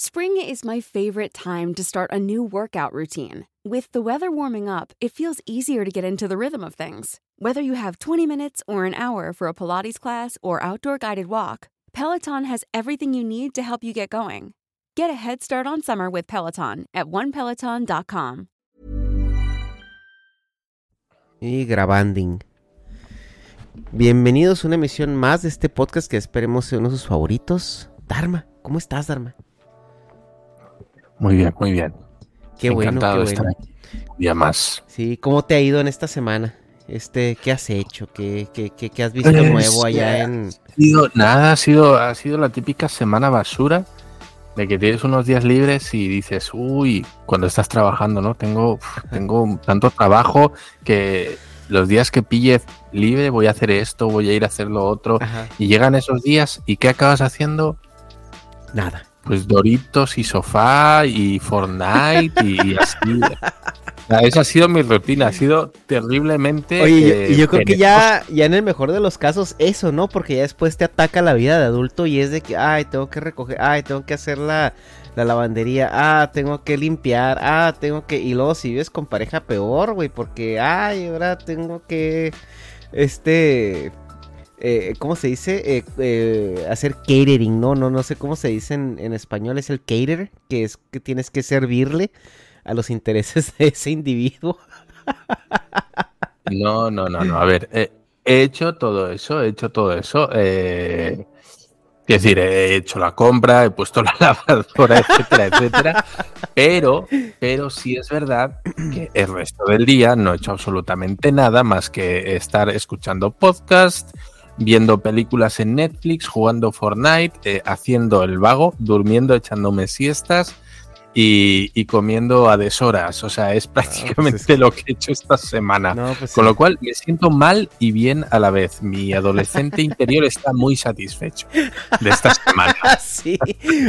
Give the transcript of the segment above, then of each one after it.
Spring is my favorite time to start a new workout routine. With the weather warming up, it feels easier to get into the rhythm of things. Whether you have 20 minutes or an hour for a Pilates class or outdoor guided walk, Peloton has everything you need to help you get going. Get a head start on summer with Peloton at onepeloton.com. Y grabanding. Bienvenidos a una emisión más de este podcast que esperemos sea uno de sus favoritos. Dharma, ¿cómo estás, Dharma? Muy bien, muy bien. Qué bueno, Encantado qué de estar bueno. aquí. Un día más. Sí, ¿cómo te ha ido en esta semana? Este, ¿qué has hecho? ¿Qué, qué, qué- qué has visto Pues, nuevo allá eh, en...? Ha sido- nada, ha sido, ha sido la típica semana basura de que tienes unos días libres y dices, uy, cuando estás trabajando, ¿no? Tengo, tengo tanto trabajo que los días que pille libre voy a hacer esto, voy a ir a hacer lo otro. Ajá, Y llegan esos días y ¿qué acabas haciendo? nada. Pues Doritos y sofá y Fortnite y así. O sea, Esa ha sido mi rutina, ha sido terriblemente. Oye, yo- eh, y yo creo que ya, ya en el mejor de los casos eso, ¿no? Porque ya después te ataca la vida de adulto y es de que, ay, tengo que recoger, ay, tengo que hacer la, la lavandería, ah, tengo que limpiar, ah, tengo que... Y luego si vives con pareja peor, güey, porque, ay, ahora tengo que, este... eh, ¿Cómo se dice? Eh, eh, hacer catering, ¿no? No, no sé cómo se dice en, español, es el cater, que es que tienes que servirle a los intereses de ese individuo. No, no, no, no. A ver, he hecho todo eso, he hecho todo eso. Es decir, he hecho la compra, he puesto la lavadora, etcétera, etcétera. Pero, pero sí es verdad que el resto del día no he hecho absolutamente nada más que estar escuchando podcast, viendo películas en Netflix, jugando Fortnite, eh, haciendo el vago, durmiendo, echándome siestas. Y, y comiendo a deshoras. O sea, es prácticamente es que- lo que he hecho esta semana. No, pues Con sí. lo cual me siento mal y bien a la vez. Mi adolescente interior está muy satisfecho de esta semana. Ah, sí.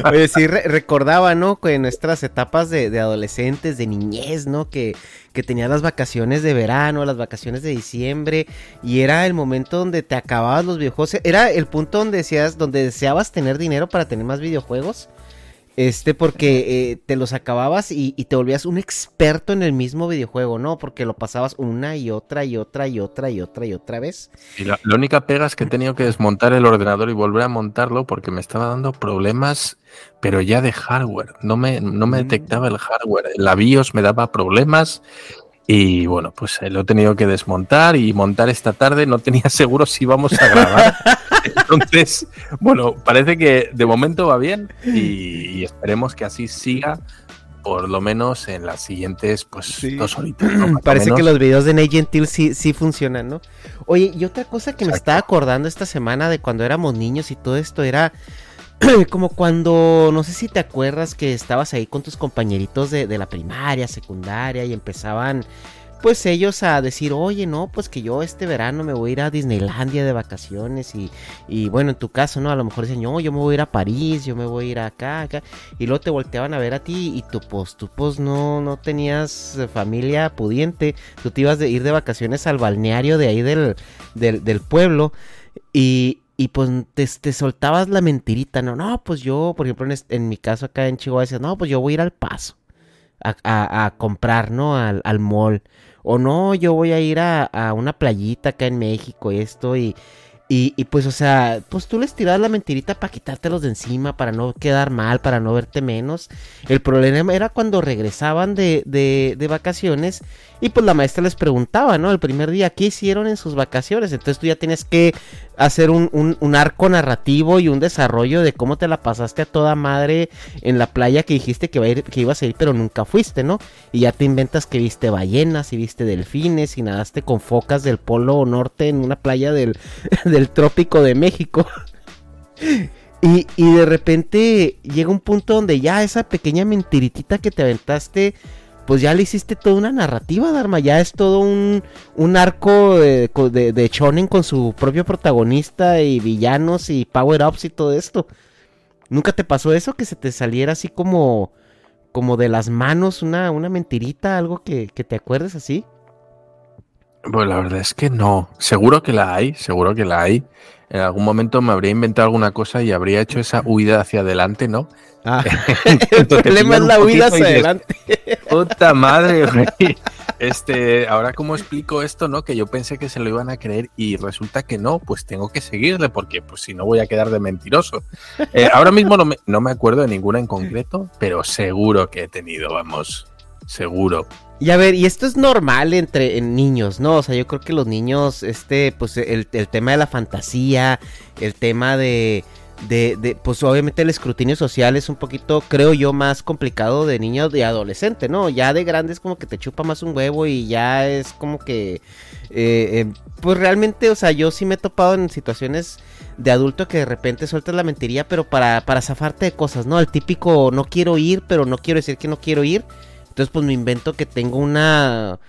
Oye, sí, re- recordaba, ¿no? Que nuestras etapas de, de adolescentes, de niñez, ¿no? Que, que tenías las vacaciones de verano, las vacaciones de diciembre, y era el momento donde te acababas los videojuegos. Era el punto donde decías, donde deseabas tener dinero para tener más videojuegos. Este, porque eh, te los acababas y, y te volvías un experto en el mismo videojuego, ¿no? Porque lo pasabas una y otra y otra y otra y otra y otra vez. Y la, la única pega es que he tenido que desmontar el ordenador y volver a montarlo porque me estaba dando problemas, pero ya de hardware. No me, no me detectaba el hardware. La BIOS me daba problemas. Y bueno, pues eh, lo he tenido que desmontar y montar esta tarde. No tenía seguro si íbamos a grabar. Entonces, bueno, parece que de momento va bien y, y esperemos que así siga por lo menos en las siguientes, pues, Sí. dos horitas. Parece que los videos de Nate Gentil sí, sí funcionan, ¿no? Oye, y otra cosa que me estaba acordando esta semana de cuando éramos niños y todo esto era como cuando, no sé si te acuerdas que estabas ahí con tus compañeritos de, de la primaria, secundaria y empezaban pues ellos a decir, oye, no, pues que yo este verano me voy a ir a Disneylandia de vacaciones y, y bueno, en tu caso, ¿no? A lo mejor dicen, no, yo me voy a ir a París, yo me voy a ir acá, acá, y luego te volteaban a ver a ti y tú, pues, tú, pues, no, no tenías eh, familia pudiente, tú te ibas a ir de vacaciones al balneario de ahí del, del, del pueblo y, y pues te, te soltabas la mentirita, no, no, pues yo, por ejemplo, en, en mi caso acá en Chihuahua decías, no, pues yo voy a ir al paso a, a- comprar, ¿no? Al, al mall. O no, yo voy a ir a, a una playita acá en México, esto, y, Y, pues, o sea, pues tú les tirabas la mentirita para quitártelos de encima, para no quedar mal, para no verte menos. El problema era cuando regresaban de, de, vacaciones y pues la maestra les preguntaba, ¿no? El primer día, ¿qué hicieron en sus vacaciones? Entonces tú ya tienes que hacer un, un, arco narrativo y un desarrollo de cómo te la pasaste a toda madre en la playa que dijiste que, iba a ir, que ibas a ir, pero nunca fuiste, ¿no? Y ya te inventas que viste ballenas y viste delfines y nadaste con focas del polo norte en una playa del trópico de México. Y, y, de repente llega un punto donde ya esa pequeña mentiritita que te aventaste, pues ya le hiciste toda una narrativa, Dharma. Ya es todo un, un arco de, de, de Shonen con su propio protagonista y villanos y power-ups y todo esto. ¿Nunca te pasó eso? Que se te saliera así como, como de las manos una, una mentirita, algo que, que te acuerdes así. Pues la verdad es que no. Seguro que la hay, seguro que la hay. En algún momento me habría inventado alguna cosa y habría hecho esa huida hacia adelante, ¿no? Ah, el problema es la huida hacia adelante. Puta madre, güey. Este, ahora cómo explico esto, ¿no? Que yo pensé que se lo iban a creer y resulta que no, pues tengo que seguirle porque pues si no voy a quedar de mentiroso. Eh, ahora mismo no me, no me acuerdo de ninguna en concreto, pero seguro que he tenido, vamos, seguro. Y a ver, y esto es normal entre en niños, ¿no? O sea, yo creo que los niños, este, pues el, el tema de la fantasía, el tema de, de, de, pues obviamente el escrutinio social es un poquito, creo yo, más complicado de niño de adolescente, ¿no? Ya de grande es como que te chupa más un huevo y ya es como que, eh, eh, pues realmente, o sea, yo sí me he topado en situaciones de adulto que de repente sueltas la mentiría, pero para, para zafarte de cosas, ¿no? El típico no quiero ir, pero no quiero decir que no quiero ir. Entonces, pues me invento que tengo una,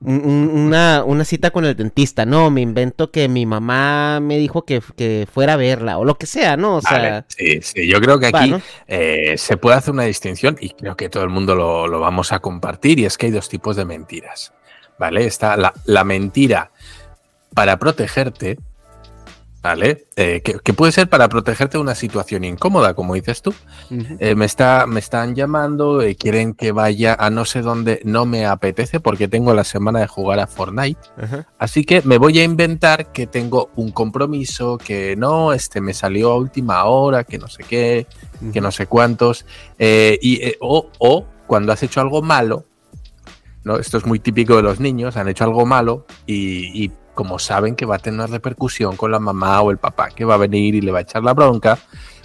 una, una cita con el dentista, ¿no? Me invento que mi mamá me dijo que, que fuera a verla, o lo que sea, ¿no? O sea, sí, sí, yo creo que aquí ¿no? eh, se puede hacer una distinción y creo que todo el mundo lo, lo, vamos a compartir, y es que hay dos tipos de mentiras, ¿vale? Está la, la mentira para protegerte, ¿vale? Eh, que, que, puede ser para protegerte de una situación incómoda, como dices tú. Uh -huh. eh, me, está, me están llamando, eh, quieren que vaya a no sé dónde, no me apetece porque tengo la semana de jugar a Fortnite. Uh -huh. Así que me voy a inventar que tengo un compromiso, que no, este me salió a última hora, que no sé qué, uh -huh. que no sé cuántos. Y, o, o cuando has hecho algo malo, ¿no? Esto es muy típico de los niños, han hecho algo malo y, y como saben que va a tener repercusión con la mamá o el papá que va a venir y le va a echar la bronca,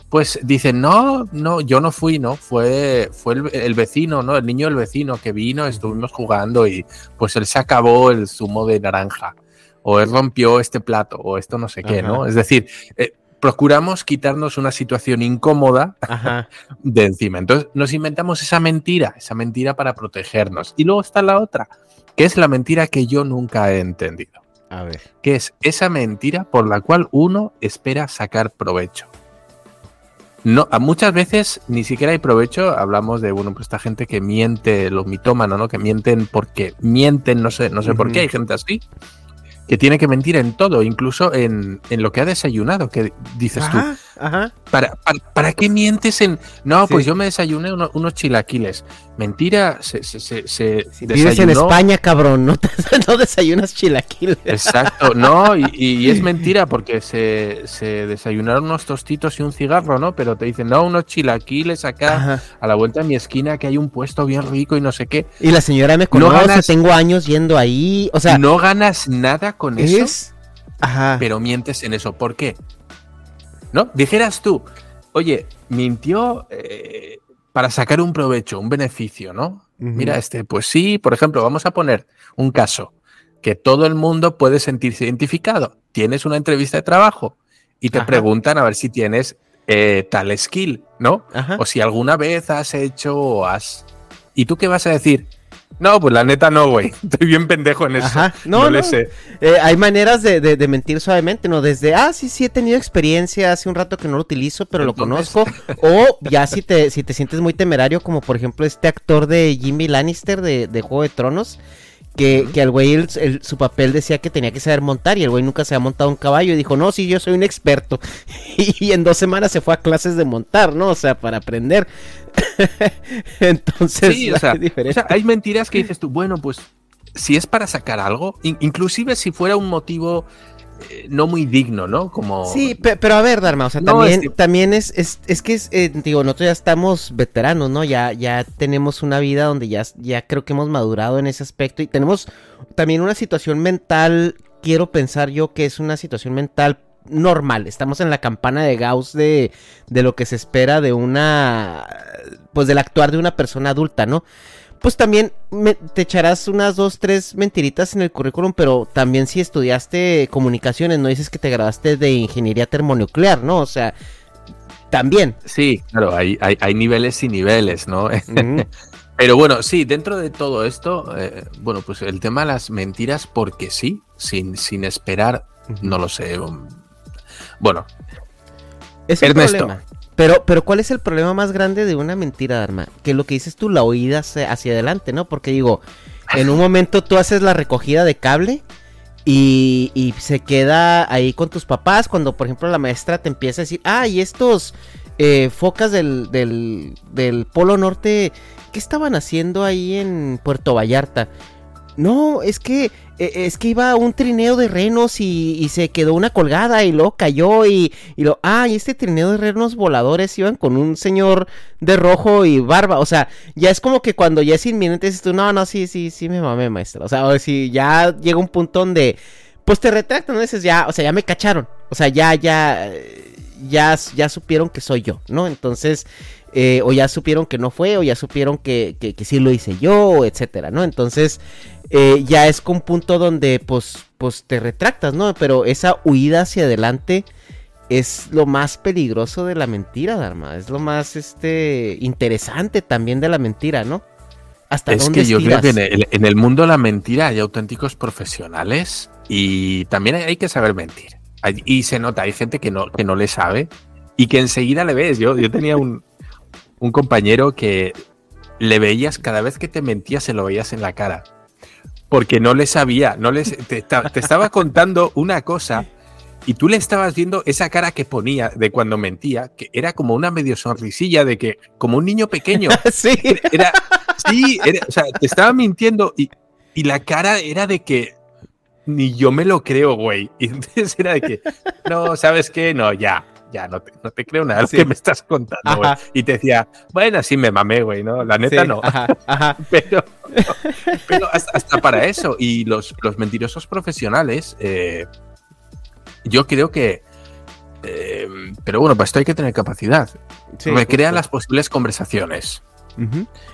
pues dicen, no, no, yo no fui, ¿no? Fue, fue el, el, vecino, ¿no? El niño del vecino que vino, estuvimos jugando y pues él se acabó el zumo de naranja, o él rompió este plato, o esto no sé qué, Ajá. ¿no? Es decir, eh, procuramos quitarnos una situación incómoda Ajá. de encima. Entonces nos inventamos esa mentira, esa mentira para protegernos. Y luego está la otra, que es la mentira que yo nunca he entendido. A ver. Que es esa mentira por la cual uno espera sacar provecho. No, a muchas veces ni siquiera hay provecho. Hablamos de, bueno, pues esta gente que miente, los mitómanos, ¿no? Que mienten porque mienten, no sé, no sé uh -huh. por qué, hay gente así. Que tiene que mentir en todo, incluso en, en lo que ha desayunado, que dices tú. Ajá. ¿Para, para, ¿Para, qué mientes en.? No, sí. pues yo me desayuné uno, unos chilaquiles. Mentira, se, se, se, se si Vives en España, cabrón, no, te, no desayunas chilaquiles. Exacto, no, y, y, es mentira porque se, se, desayunaron unos tostitos y un cigarro, ¿no? Pero te dicen, no, unos chilaquiles acá, Ajá. a la vuelta de mi esquina, que hay un puesto bien rico y no sé qué. Y la señora me conoce, no ganas, tengo años yendo ahí, o sea. No ganas nada con eso, es... Ajá. pero mientes en eso. ¿Por qué? ¿No? Dijeras tú, oye, mintió. Eh, para sacar un provecho, un beneficio, ¿no? Uh -huh. Mira, este, pues sí, por ejemplo, vamos a poner un caso que todo el mundo puede sentirse identificado. Tienes una entrevista de trabajo y te Ajá. preguntan a ver si tienes eh, tal skill, ¿no? Ajá. O si alguna vez has hecho o has. ¿Y tú qué vas a decir? No, pues la neta no, güey. Estoy bien pendejo en eso. Ajá. No, no, no. le sé. Eh, hay maneras de, de, de, mentir suavemente, ¿no? Desde, ah, sí, sí, he tenido experiencia hace un rato que no lo utilizo, pero lo conozco. o ya si te, si te sientes muy temerario, como por ejemplo este actor de Jimmy Lannister de, de Juego de Tronos. Que, que al güey el, el, su papel decía que tenía que saber montar y el güey nunca se ha montado un caballo y dijo, no, sí, yo soy un experto. Y, y en dos semanas se fue a clases de montar, ¿no? O sea, para aprender. Entonces, sí, o, sea, o, sea, hay mentiras que dices tú, bueno, pues si es para sacar algo, in inclusive si fuera un motivo eh, no muy digno, ¿no? Como... Sí, pero a ver, Dharma, o sea, también, es también es, es, que es, eh, digo, nosotros ya estamos veteranos, ¿no? Ya, ya tenemos una vida donde ya, ya creo que hemos madurado en ese aspecto y tenemos también una situación mental, quiero pensar yo que es una situación mental normal. Estamos en la campana de Gauss de, de lo que se espera de una, pues del actuar de una persona adulta, ¿no? Pues también te echarás unas dos, tres mentiritas en el currículum, pero también si estudiaste comunicaciones, no dices que te graduaste de ingeniería termonuclear, ¿no? O sea, también. Sí, claro, hay, hay, niveles y niveles, ¿no? pero bueno, sí, dentro de todo esto, eh, bueno, pues el tema de las mentiras, porque sí, sin, sin esperar, no lo sé. Bueno, es Ernesto. Pero, pero ¿cuál es el problema más grande de una mentira, Dharma? Que lo que dices tú, la oída hacia adelante, ¿no? Porque digo, en un momento tú haces la recogida de cable y, y, se queda ahí con tus papás cuando, por ejemplo, la maestra te empieza a decir, ah, y estos eh, focas del, del, del Polo Norte, ¿qué estaban haciendo ahí en Puerto Vallarta? No, es que e, es que iba un trineo de renos y, se quedó una colgada y luego cayó y, y lo, ah, y este trineo de renos voladores iban con un señor de rojo y barba, o sea, ya es como que cuando ya es inminente dices tú, no, no, sí, sí, sí me mamé, maestra, o sea, o si ya llega un punto donde, pues te retractan. Dices, ya, o sea, ya me cacharon, o sea, ya, ya, ya, ya supieron que soy yo, ¿no? Entonces, eh, o ya supieron que no fue, o ya supieron que, que, que sí lo hice yo, etcétera, ¿no? Entonces, eh, ya es con un punto donde pues, pues te retractas, ¿no? Pero esa huida hacia adelante es lo más peligroso de la mentira, Dharma. Es lo más este interesante también de la mentira, ¿no? Hasta es que yo creo que en el, mundo de la mentira hay auténticos profesionales y también hay, que saber mentir. y se nota, hay gente que no, que no le sabe y que enseguida le ves. Yo, yo tenía un, un compañero que le veías cada vez que te mentía, se lo veías en la cara porque no le sabía, no les, te, estaba contando una cosa y tú le estabas viendo esa cara que ponía de cuando mentía, que era como una medio sonrisilla de que, como un niño pequeño. sí. Era, sí, o sea, te estaba mintiendo y, y la cara era de que ni yo me lo creo, güey. Y entonces era de que, no, ¿sabes qué? No, ya, ya, no te, no te creo nada que me estás contando, güey. Y te decía, bueno, sí me mamé, güey, ¿no? La neta no. pero, pero hasta, para eso. Y los, los mentirosos profesionales, eh, yo creo que. Eh, pero bueno, para esto hay que tener capacidad. Recrean las posibles conversaciones.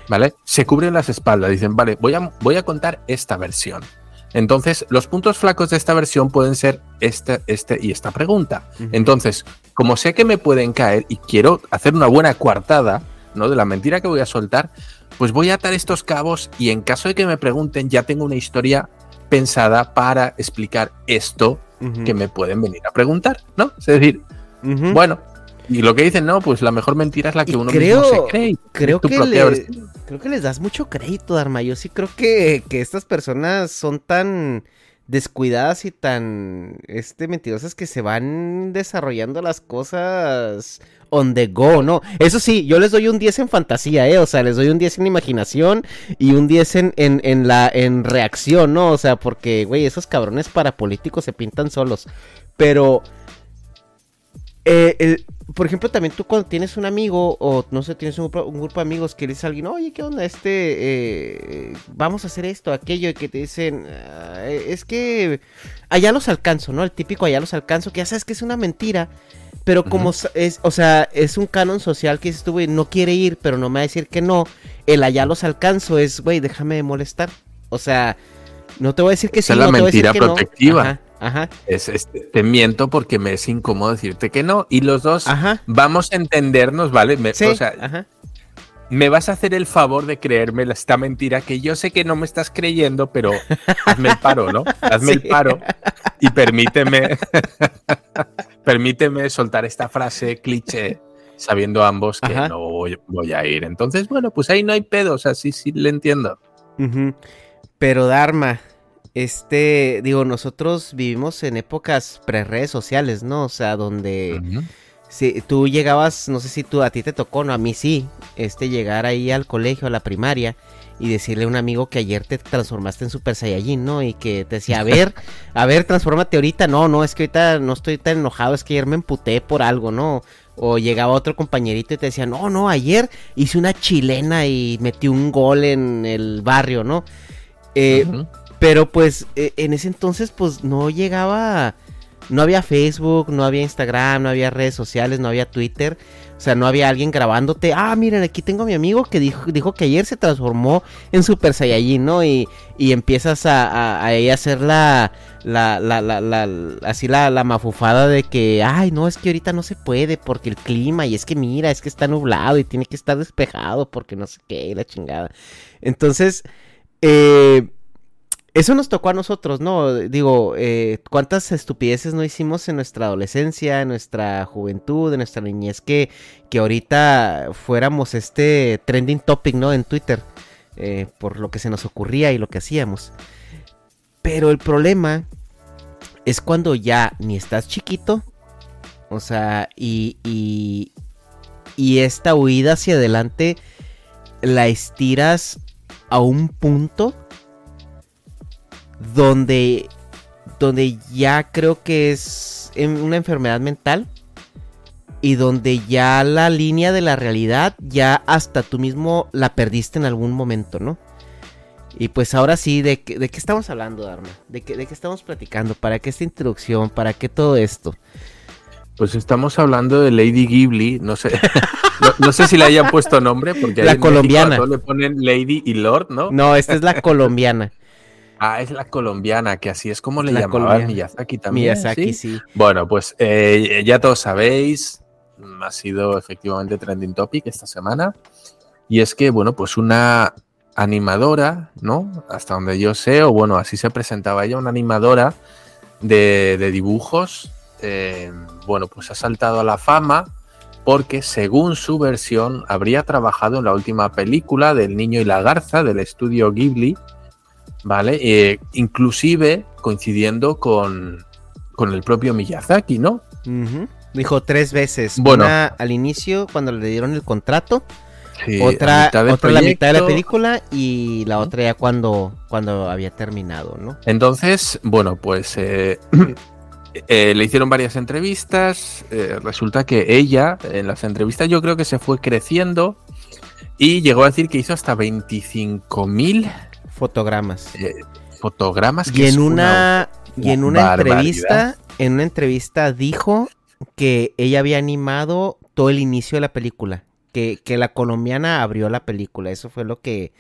¿Vale? Se cubren las espaldas, dicen, vale, voy a, voy a contar esta versión. Entonces, los puntos flacos de esta versión pueden ser este, este y esta pregunta. Entonces, como sé que me pueden caer y quiero hacer una buena coartada, ¿no? De la mentira que voy a soltar, pues voy a atar estos cabos y en caso de que me pregunten, ya tengo una historia pensada para explicar esto que me pueden venir a preguntar, ¿no? Es decir, bueno, y lo que dicen, no, pues la mejor mentira es la que uno mismo se cree. Creo que, creo que les das mucho crédito, Dharma. Yo sí creo que, que estas personas son tan descuidadas y tan este mentirosas que se van desarrollando las cosas on the go, ¿no? Eso sí, yo les doy un 10 en fantasía, ¿eh? O sea, les doy un 10 en imaginación y un 10 en, en, en la en reacción, ¿no? O sea, porque, güey, esos cabrones parapolíticos se pintan solos. Pero eh, por ejemplo, también tú cuando tienes un amigo o no sé, tienes un, grupo de amigos que le dices a alguien, oye, ¿qué onda? Este, eh, vamos a hacer esto, aquello, y que te dicen, ah, es que allá los alcanzo, ¿no? El típico allá los alcanzo, que ya sabes que es una mentira, pero como es, o sea, es un canon social que dices tú, güey, no quiere ir, pero no me va a decir que no, el allá los alcanzo es, güey, déjame de molestar. O sea, no te voy a decir que sí, es la mentira protectiva. Ajá. Es, te miento porque me es incómodo decirte que no. Y los dos vamos a entendernos, ¿vale? Me, o sea, me vas a hacer el favor de creerme esta mentira que yo sé que no me estás creyendo, pero hazme el paro, ¿no? Hazme el paro y permíteme, permíteme soltar esta frase cliché sabiendo ambos que no voy, a ir. Entonces, bueno, pues ahí no hay pedo, o sea, sí, sí, le entiendo. Pero Dharma, este, digo, nosotros vivimos en épocas pre-redes sociales, ¿no? O sea, donde Si tú llegabas, no sé si tú a ti te tocó, no, a mí sí, este llegar ahí al colegio, a la primaria y decirle a un amigo que ayer te transformaste en Super Saiyajin, ¿no? Y que te decía, a ver, a ver, transfórmate ahorita. No, no, es que ahorita no estoy tan enojado, es que ayer me emputé por algo, ¿no? O llegaba otro compañerito y te decía, no, no, ayer hice una chilena y metí un gol en el barrio, ¿no? Eh, pero pues eh, en ese entonces pues no llegaba, no había Facebook, no había Instagram, no había redes sociales, no había Twitter. O sea, no había alguien grabándote. Ah, miren, aquí tengo a mi amigo que dijo, dijo que ayer se transformó en Super Saiyajin, ¿no? Y, y empiezas a, a, a hacer la, la, la, la, la, así la, la mafufada de que, ay, no, es que ahorita no se puede porque el clima y es que mira, es que está nublado y tiene que estar despejado porque no sé qué, la chingada. Entonces, eh eso nos tocó a nosotros, ¿no? Digo, eh, ¿cuántas estupideces no hicimos en nuestra adolescencia, en nuestra juventud, en nuestra niñez, que, que ahorita fuéramos este trending topic, ¿no? En Twitter, eh, por lo que se nos ocurría y lo que hacíamos. Pero el problema es cuando ya ni estás chiquito, o sea, y, y, y esta huida hacia adelante la estiras a un punto donde, donde ya creo que es una enfermedad mental y donde ya la línea de la realidad ya hasta tú mismo la perdiste en algún momento, ¿no? Y pues ahora sí, ¿de, qué, de qué estamos hablando, Dharma? ¿De qué, ¿De qué estamos platicando? ¿Para qué esta introducción? ¿Para qué todo esto? Pues estamos hablando de Lady Ghibli, no sé, no, no sé si le hayan puesto nombre, porque la colombiana. le ponen Lady y Lord, ¿no? No, esta es la colombiana. Ah, es la colombiana, que así es como le la llamaban Miyazaki también. Miyazaki, ¿sí? sí. Bueno, pues eh, ya todos sabéis, ha sido efectivamente trending topic esta semana. Y es que, bueno, pues una animadora, ¿no? Hasta donde yo sé, o bueno, así se presentaba ella, una animadora de, de dibujos, eh, bueno, pues ha saltado a la fama porque según su versión habría trabajado en la última película del Niño y la Garza del estudio Ghibli, ¿vale? Eh, inclusive coincidiendo con, con, el propio Miyazaki, ¿no? Uh -huh. Dijo tres veces. Bueno. Una al inicio, cuando le dieron el contrato. Sí, otra, mitad otra la mitad de la película y la otra ya cuando, cuando había terminado, ¿no? Entonces, bueno, pues eh, eh, le hicieron varias entrevistas. eh, resulta que ella, en las entrevistas, yo creo que se fue creciendo y llegó a decir que hizo hasta 25.000 Fotogramas. eh, fotogramas. que Y es en una, y en una barbaridad. entrevista, en una entrevista dijo que ella había animado todo el inicio de la película. Que, que la colombiana abrió la película. Eso fue lo que,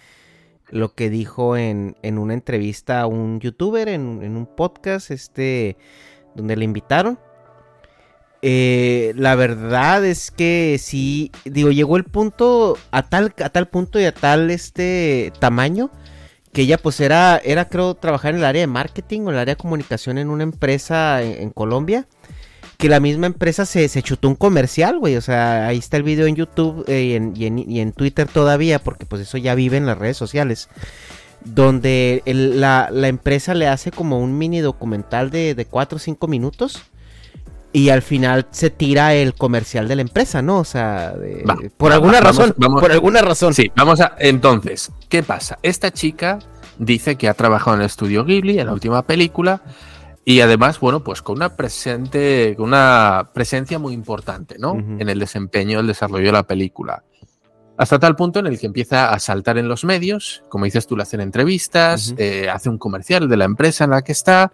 lo que dijo en, en una entrevista a un youtuber, en, en un podcast, este, donde le invitaron. Eh, la verdad es que sí, digo, llegó el punto, a tal, a tal punto y a tal este tamaño, que ella pues era, era creo trabajar en el área de marketing o en el área de comunicación en una empresa en, Colombia. Que la misma empresa se, se chutó un comercial, güey. O sea, ahí está el video en YouTube eh, y, en, y, en, Twitter todavía, porque pues eso ya vive en las redes sociales. Donde la, la, empresa le hace como un mini documental de, de 4 o 5 minutos. Y al final se tira el comercial de la empresa, ¿no? O sea, de, Va, por va, alguna razón. vamos. por alguna razón. Sí, vamos a. Entonces, ¿qué pasa? Esta chica dice que ha trabajado en el estudio Ghibli, en la última película, y además, bueno, pues con una presente, con una presencia muy importante, ¿no? Uh -huh. En el desempeño, el desarrollo de la película. Hasta tal punto en el que empieza a saltar en los medios, como dices tú, le hacen entrevistas, uh -huh. eh, hace un comercial de la empresa en la que está,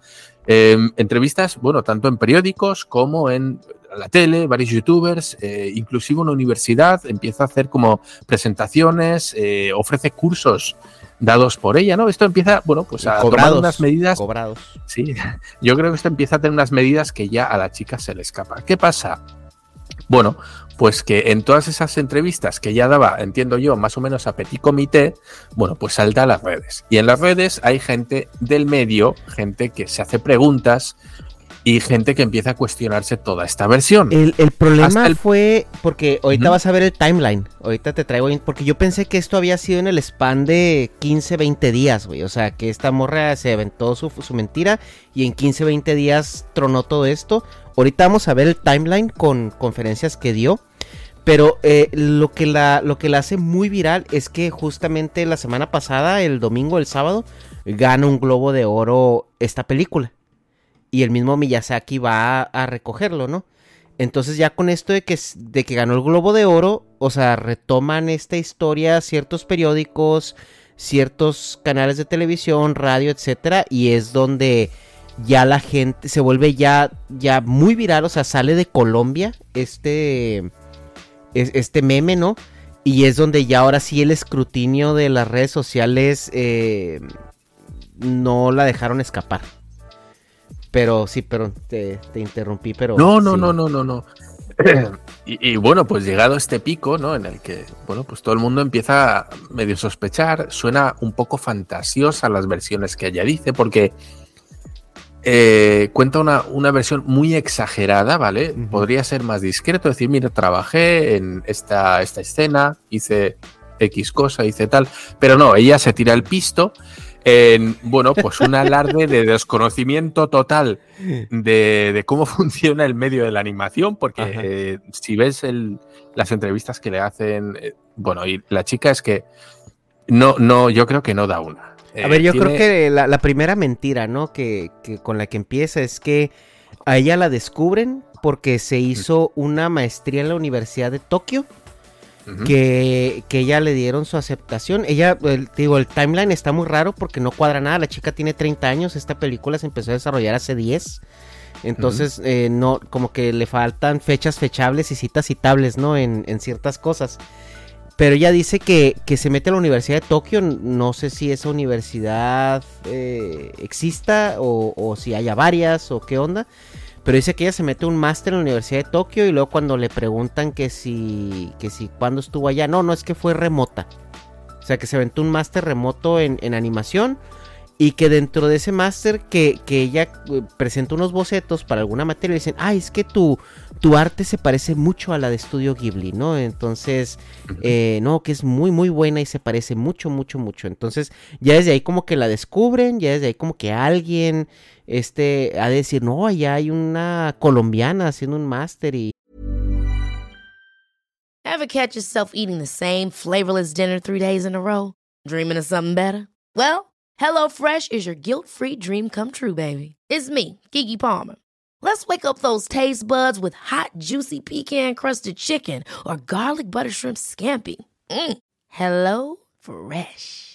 eh, entrevistas, bueno, tanto en periódicos como en la tele, varios youtubers, eh, inclusive una universidad empieza a hacer como presentaciones, eh, ofrece cursos dados por ella, ¿no? Esto empieza, bueno, pues a cobrados, tomar unas medidas. Cobrados. Sí, yo creo que esto empieza a tener unas medidas que ya a la chica se le escapa. ¿Qué pasa? Bueno, pues que en todas esas entrevistas que ya daba, entiendo yo, más o menos a petit comité, bueno, pues salta a las redes. Y en las redes hay gente del medio, gente que se hace preguntas y gente que empieza a cuestionarse toda esta versión. El, problema fue porque ahorita vas a ver el timeline. Ahorita te traigo. Porque yo pensé que esto había sido en el span de 15, 20 días, güey. O sea, que esta morra se aventó su, mentira y en 15, 20 días tronó todo esto. Ahorita vamos a ver el timeline con conferencias que dio. Pero eh, lo, que la, lo que la hace muy viral es que justamente la semana pasada, el domingo, el sábado, gana un globo de oro esta película y el mismo Miyazaki va a, recogerlo, ¿no? Entonces ya con esto de que, de que ganó el Globo de Oro, o sea, retoman esta historia ciertos periódicos, ciertos canales de televisión, radio, etcétera, y es donde ya la gente se vuelve ya, ya muy viral, o sea, sale de Colombia este, este meme, ¿no? Y es donde ya ahora sí el escrutinio de las redes sociales eh, no la dejaron escapar. Pero sí, pero te, interrumpí, pero... No, no, no, no, no, no. y, bueno, pues llegado este pico, ¿no? En el que, bueno, pues todo el mundo empieza a medio sospechar, suena un poco fantasiosa las versiones que ella dice, porque eh, cuenta una, una, versión muy exagerada, ¿vale? Podría ser más discreto, decir, mira, trabajé en esta, esta escena, hice X cosa, hice tal, pero no, ella se tira el pisto en, bueno, pues un alarde de desconocimiento total de, cómo funciona el medio de la animación, porque eh, si ves las entrevistas que le hacen, eh, bueno, y la chica es que no, no, yo creo que no da una. a ver, yo creo que la, primera mentira, ¿no? Que, que, con la que empieza es que a ella la descubren porque se hizo una maestría en la Universidad de Tokio que, que ella le dieron su aceptación. Ella, digo, el timeline está muy raro porque no cuadra nada. La chica tiene 30 años, esta película se empezó a desarrollar hace 10. Entonces, eh, no, como que le faltan fechas fechables y citas citables, ¿no? En, en ciertas cosas. Pero ella dice que, que, se mete a la Universidad de Tokio. No sé si esa universidad eh, exista o, o, si haya varias o qué onda. Pero dice que ella se mete un máster en la Universidad de Tokio y luego cuando le preguntan que si, que si cuando estuvo allá, no, no es que fue remota. O sea, que se aventó un máster remoto en, en animación y que dentro de ese máster que, ella eh, presenta unos bocetos para alguna materia y dicen, ah, es que tu, tu arte se parece mucho a la de Estudio Ghibli, ¿no? Entonces, eh, no, que es muy, muy buena y se parece mucho, mucho, mucho. Entonces, ya desde ahí como que la descubren, ya desde ahí como que alguien, este, a decir, no, allá hay una colombiana haciendo un máster y... Ever catch yourself eating the same flavorless dinner three days in a row? Dreaming of something better? Well, HelloFresh is your guilt-free dream come true, baby. It's me, Kiki Palmer. Let's wake up those taste buds with hot, juicy pecan-crusted chicken or garlic butter shrimp scampi. Mm. Hello Fresh.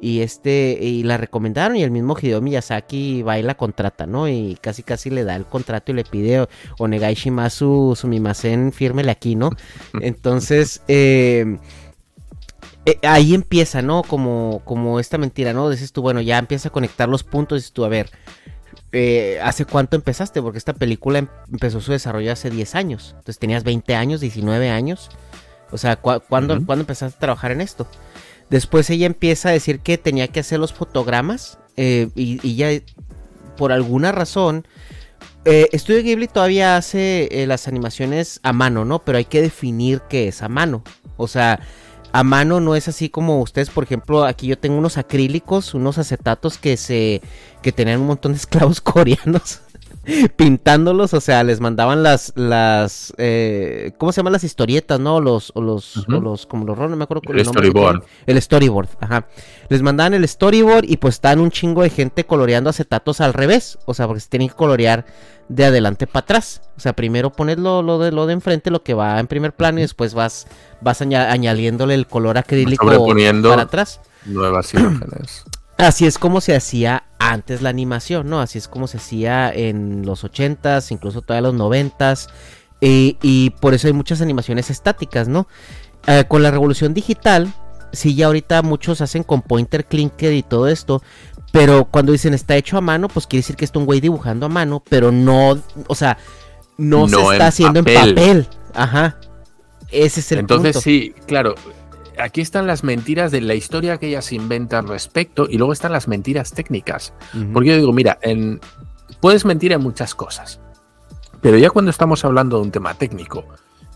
Y, este y la recomendaron y el mismo Hideo Miyazaki va y la contrata, ¿no? Y casi casi le da el contrato y le pide Onegai Shimasu Sumimasen, fírmele aquí, ¿no? Entonces, eh, eh, ahí empieza, ¿no? Como, como esta mentira, ¿no? Dices tú, bueno, ya empieza a conectar los puntos, dices tú, a ver, eh, ¿hace cuánto empezaste? Porque esta película em, empezó su desarrollo hace 10 años. Entonces tenías 20 años, 19 años. O sea, ¿cuándo empezaste a trabajar en esto? Después ella empieza a decir que tenía que hacer los fotogramas eh, y, ya por alguna razón... Eh, Studio Ghibli todavía hace eh, las animaciones a mano, ¿no? Pero hay que definir qué es a mano. O sea, a mano no es así como ustedes, por ejemplo, aquí yo tengo unos acrílicos, unos acetatos que se que tenían un montón de esclavos coreanos pintándolos, o sea, les mandaban las, las, eh, ¿cómo se llaman las historietas, no? Los, o los, o los, como los no me acuerdo. El storyboard. El storyboard, ajá. Les mandaban el storyboard y pues están un chingo de gente coloreando acetatos al revés, o sea, porque se tienen que colorear de adelante para atrás. O sea, primero pones lo, lo, de, lo de enfrente, lo que va en primer plano, y después vas, vas añadiéndole el color acrílico para atrás. Nuevas imágenes. Así es como se hacía antes la animación, ¿no? Así es como se hacía en los 80s, incluso todavía los 90s. y por eso hay muchas animaciones estáticas, ¿no? Eh, con la revolución digital, sí, ya ahorita muchos hacen con pointer clinker y todo esto. Pero cuando dicen está hecho a mano, pues quiere decir que está un güey dibujando a mano, pero no, o sea, no, se está haciendo en papel. Ajá. Ese es el Entonces, sí, claro, aquí están las mentiras de la historia que ellas inventan respecto y luego están las mentiras técnicas. Porque yo digo, mira, en, puedes mentir en muchas cosas, pero ya cuando estamos hablando de un tema técnico,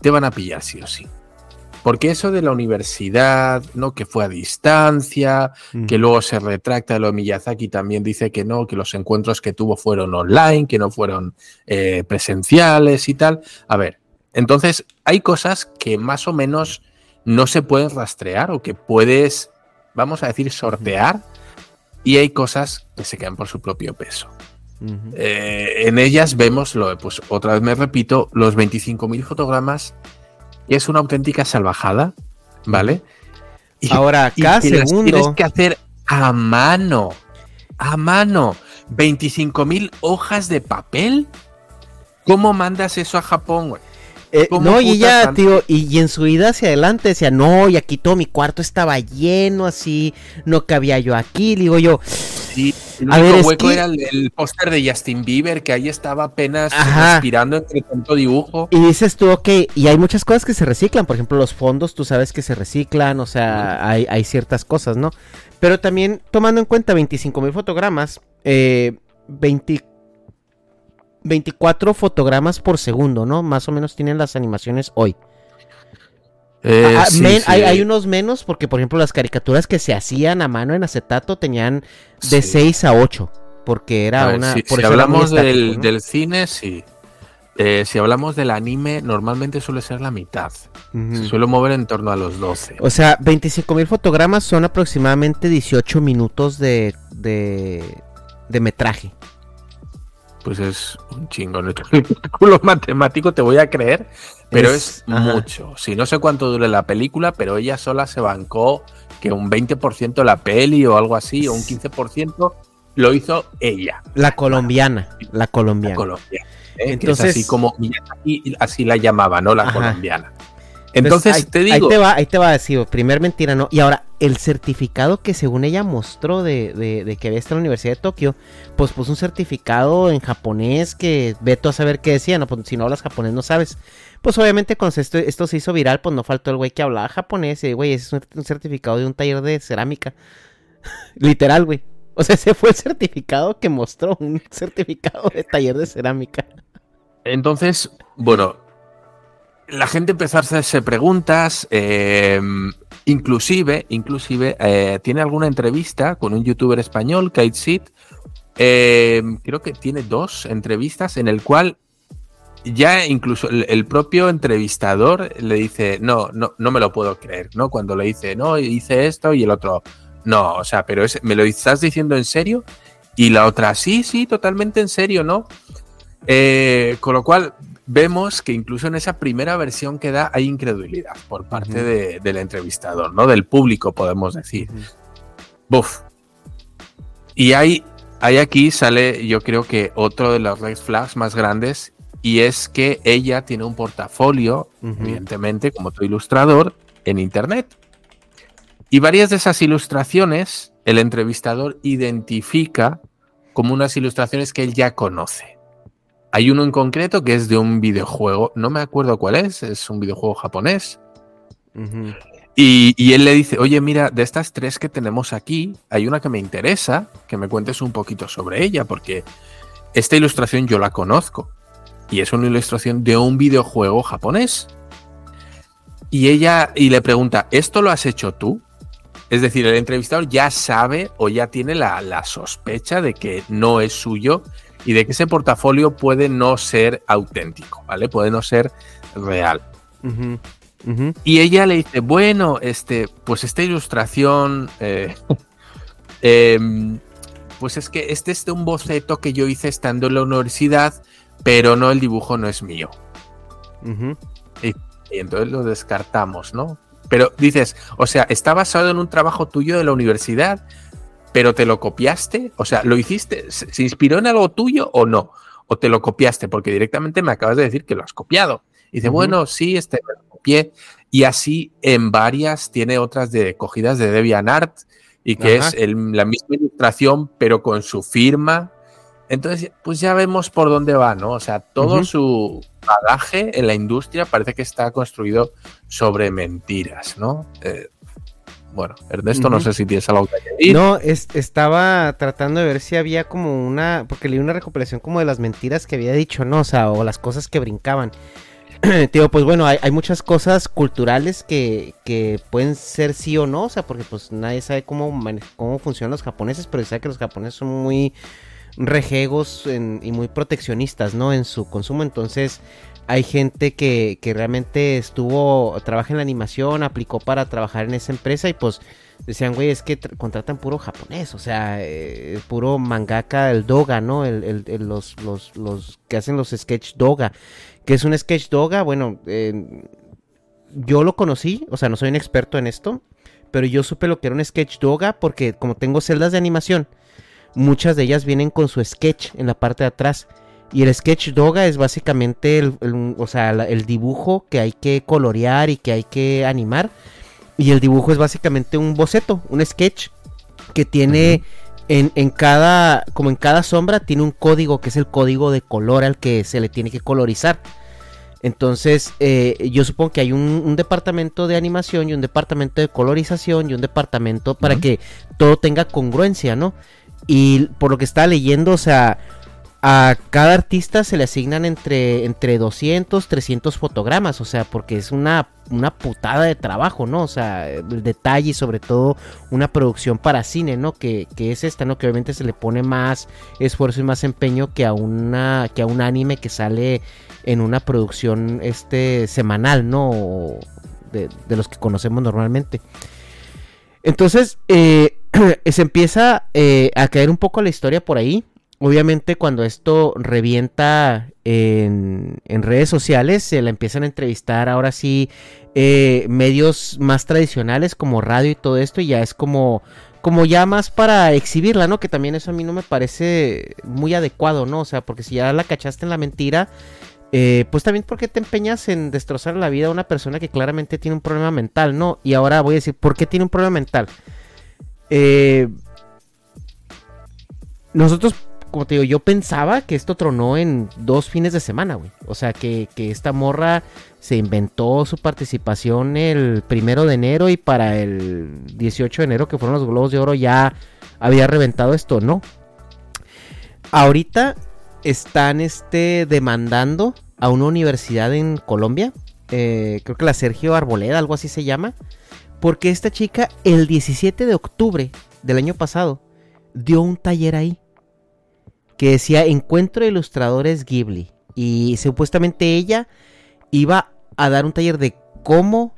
te van a pillar sí o sí. Porque eso de la universidad, ¿no? Que fue a distancia, que luego se retracta lo de Miyazaki, también dice que no, que los encuentros que tuvo fueron online, que no fueron eh, presenciales y tal. A ver, entonces hay cosas que más o menos no se pueden rastrear o que puedes, vamos a decir, sortear y hay cosas que se quedan por su propio peso. Eh, en ellas vemos, lo, pues otra vez me repito, los 25.000 fotogramas, y es una auténtica salvajada, ¿vale? Ahora, cada segundo... tienes que hacer a mano, a mano, 25.000 hojas de papel. ¿Cómo mandas eso a Japón, güey? Eh, no, y ella, tío, y, en su vida hacia adelante decía, no, y aquí todo mi cuarto estaba lleno, así, no cabía yo aquí, digo yo. Sí, el único hueco era el, póster de Justin Bieber, que ahí estaba apenas respirando entre tanto dibujo. Y dices tú, ok, y hay muchas cosas que se reciclan, por ejemplo, los fondos, tú sabes que se reciclan, o sea, hay, hay ciertas cosas, ¿no? Pero también, tomando en cuenta 25 mil fotogramas, eh, 24 24 fotogramas por segundo, ¿no? Más o menos tienen las animaciones hoy. Eh, ah, ah, hay, unos menos porque, por ejemplo, las caricaturas que se hacían a mano en acetato tenían de 6 a 8. Porque era una... Si, hablamos del, cine, sí. Eh, si hablamos del anime, normalmente suele ser la mitad. Se suele mover en torno a los 12. O sea, 25 mil fotogramas son aproximadamente 18 minutos de, de, de metraje pues es un chingo. En el cálculo matemático te voy a creer, pero es, mucho. Si no sé cuánto dure la película, pero ella sola se bancó que un 20% la peli o algo así, o un 15% lo hizo ella. La colombiana, la colombiana. ¿eh? Entonces, así como así la llamaba, ¿no? La colombiana. Entonces, te digo. Ahí te va, ahí te va a decir, primer mentira, ¿no? Y ahora, el certificado que según ella mostró de, de, que había estado en la Universidad de Tokio, pues puso un certificado en japonés que veto a saber qué decía, ¿no? Pues si no hablas japonés no sabes. Pues obviamente cuando esto, esto se hizo viral, pues no faltó el güey que hablaba japonés y, güey, ese es un, certificado de un taller de cerámica. Literal, güey. O sea, ese fue el certificado que mostró, un certificado de taller de cerámica. Entonces, bueno, la gente empezó a hacerse preguntas, em, inclusive, inclusive eh, tiene alguna entrevista con un youtuber español, Kate Seed, em, creo que tiene dos entrevistas en el cual ya incluso el, propio entrevistador le dice, no, no, no me lo puedo creer, ¿no? Cuando le dice, no, hice esto y el otro, no, o sea, pero ¿me lo estás diciendo en serio? Y la otra, sí, sí, totalmente en serio, ¿no? Eh, con lo cual, vemos que incluso en esa primera versión que da hay incredulidad por parte del entrevistador, ¿no? Del público, podemos decir. Buf. Y hay, hay aquí sale, yo creo que otro de los red flags más grandes, y es que ella tiene un portafolio, evidentemente, como tu ilustrador, en Internet. Y varias de esas ilustraciones, el entrevistador identifica como unas ilustraciones que él ya conoce. Hay uno en concreto que es de un videojuego, no me acuerdo cuál es, es un videojuego japonés. y, él le dice, oye, mira, de estas tres que tenemos aquí, hay una que me interesa, que me cuentes un poquito sobre ella, porque esta ilustración yo la conozco. Y es una ilustración de un videojuego japonés. Y ella, y le pregunta, ¿esto lo has hecho tú? Es decir, el entrevistador ya sabe o ya tiene la, la sospecha de que no es suyo y de que ese portafolio puede no ser auténtico, ¿vale? Puede no ser real. Y ella le dice, bueno, este, pues esta ilustración, eh, em, pues es que este es de un boceto que yo hice estando en la universidad, pero no, el dibujo no es mío. y, entonces lo descartamos, ¿no? Pero dices, o sea, está basado en un trabajo tuyo de la universidad, pero te lo copiaste, o sea, lo hiciste, ¿se inspiró en algo tuyo o no? O te lo copiaste, porque directamente me acabas de decir que lo has copiado. Y dice, bueno, sí, este, me lo copié. Y así en varias tiene otras de cogidas de DeviantArt y que es la misma ilustración, pero con su firma. Entonces, pues ya vemos por dónde va, ¿no? O sea, todo su bagaje en la industria parece que está construido sobre mentiras, ¿no? Eh, bueno, Ernesto, no sé si tienes algo que añadir. No, estaba tratando de ver si había como una, porque leí una recopilación como de las mentiras que había dicho, ¿no? O sea, o las cosas que brincaban. Tío, pues bueno, hay, muchas cosas culturales que, que, pueden ser sí o no, o sea, porque pues nadie sabe cómo, cómo funcionan los japoneses, pero se sabe que los japoneses son muy rejegos y muy proteccionistas, ¿no? En su consumo, entonces hay gente que, realmente estuvo, trabaja en la animación, aplicó para trabajar en esa empresa y pues decían, güey, es que contratan puro japonés, o sea, eh, puro mangaka, el doga, ¿no? El, los, los, los, que hacen los sketch doga, que es un sketch doga, bueno, yo lo conocí, o sea, no soy un experto en esto, pero yo supe lo que era un sketch doga porque como tengo celdas de animación, muchas de ellas vienen con su sketch en la parte de atrás. Y el sketch doga es básicamente el, o sea, el dibujo que hay que colorear y que hay que animar. Y el dibujo es básicamente un boceto, un sketch que tiene en, en, cada, como en cada sombra, tiene un código que es el código de color al que se le tiene que colorizar. Entonces, eh, yo supongo que hay un, departamento de animación y un departamento de colorización y un departamento para que todo tenga congruencia, ¿no? Y por lo que estaba leyendo, o sea, a cada artista se le asignan entre, entre 200, 300 fotogramas, o sea, porque es una, una putada de trabajo, ¿no? O sea, el detalle y sobre todo una producción para cine, ¿no? Que, que, es esta, ¿no? Que obviamente se le pone más esfuerzo y más empeño que a, una, que a un anime que sale en una producción este, semanal, ¿no? De, de los que conocemos normalmente. Entonces, eh, se empieza eh, a caer un poco la historia por ahí obviamente cuando esto revienta en, redes sociales, se la empiezan a entrevistar ahora sí eh, medios más tradicionales como radio y todo esto, y ya es como, como ya más para exhibirla, ¿no? Que también eso a mí no me parece muy adecuado, ¿no? O sea, porque si ya la cachaste en la mentira, eh, pues también porque te empeñas en destrozar la vida a una persona que claramente tiene un problema mental, ¿no? Y ahora voy a decir, ¿por qué tiene un problema mental? Eh, nosotros como te digo, yo pensaba que esto tronó en dos fines de semana, güey. O sea, que, esta morra se inventó su participación el primero de enero y para el 18 de enero, que fueron los Globos de Oro, ya había reventado esto, ¿no? Ahorita están este, demandando a una universidad en Colombia, eh, creo que la Sergio Arboleda, algo así se llama, porque esta chica el 17 de octubre del año pasado dio un taller ahí que decía Encuentro Ilustradores Ghibli. Y supuestamente ella iba a dar un taller de cómo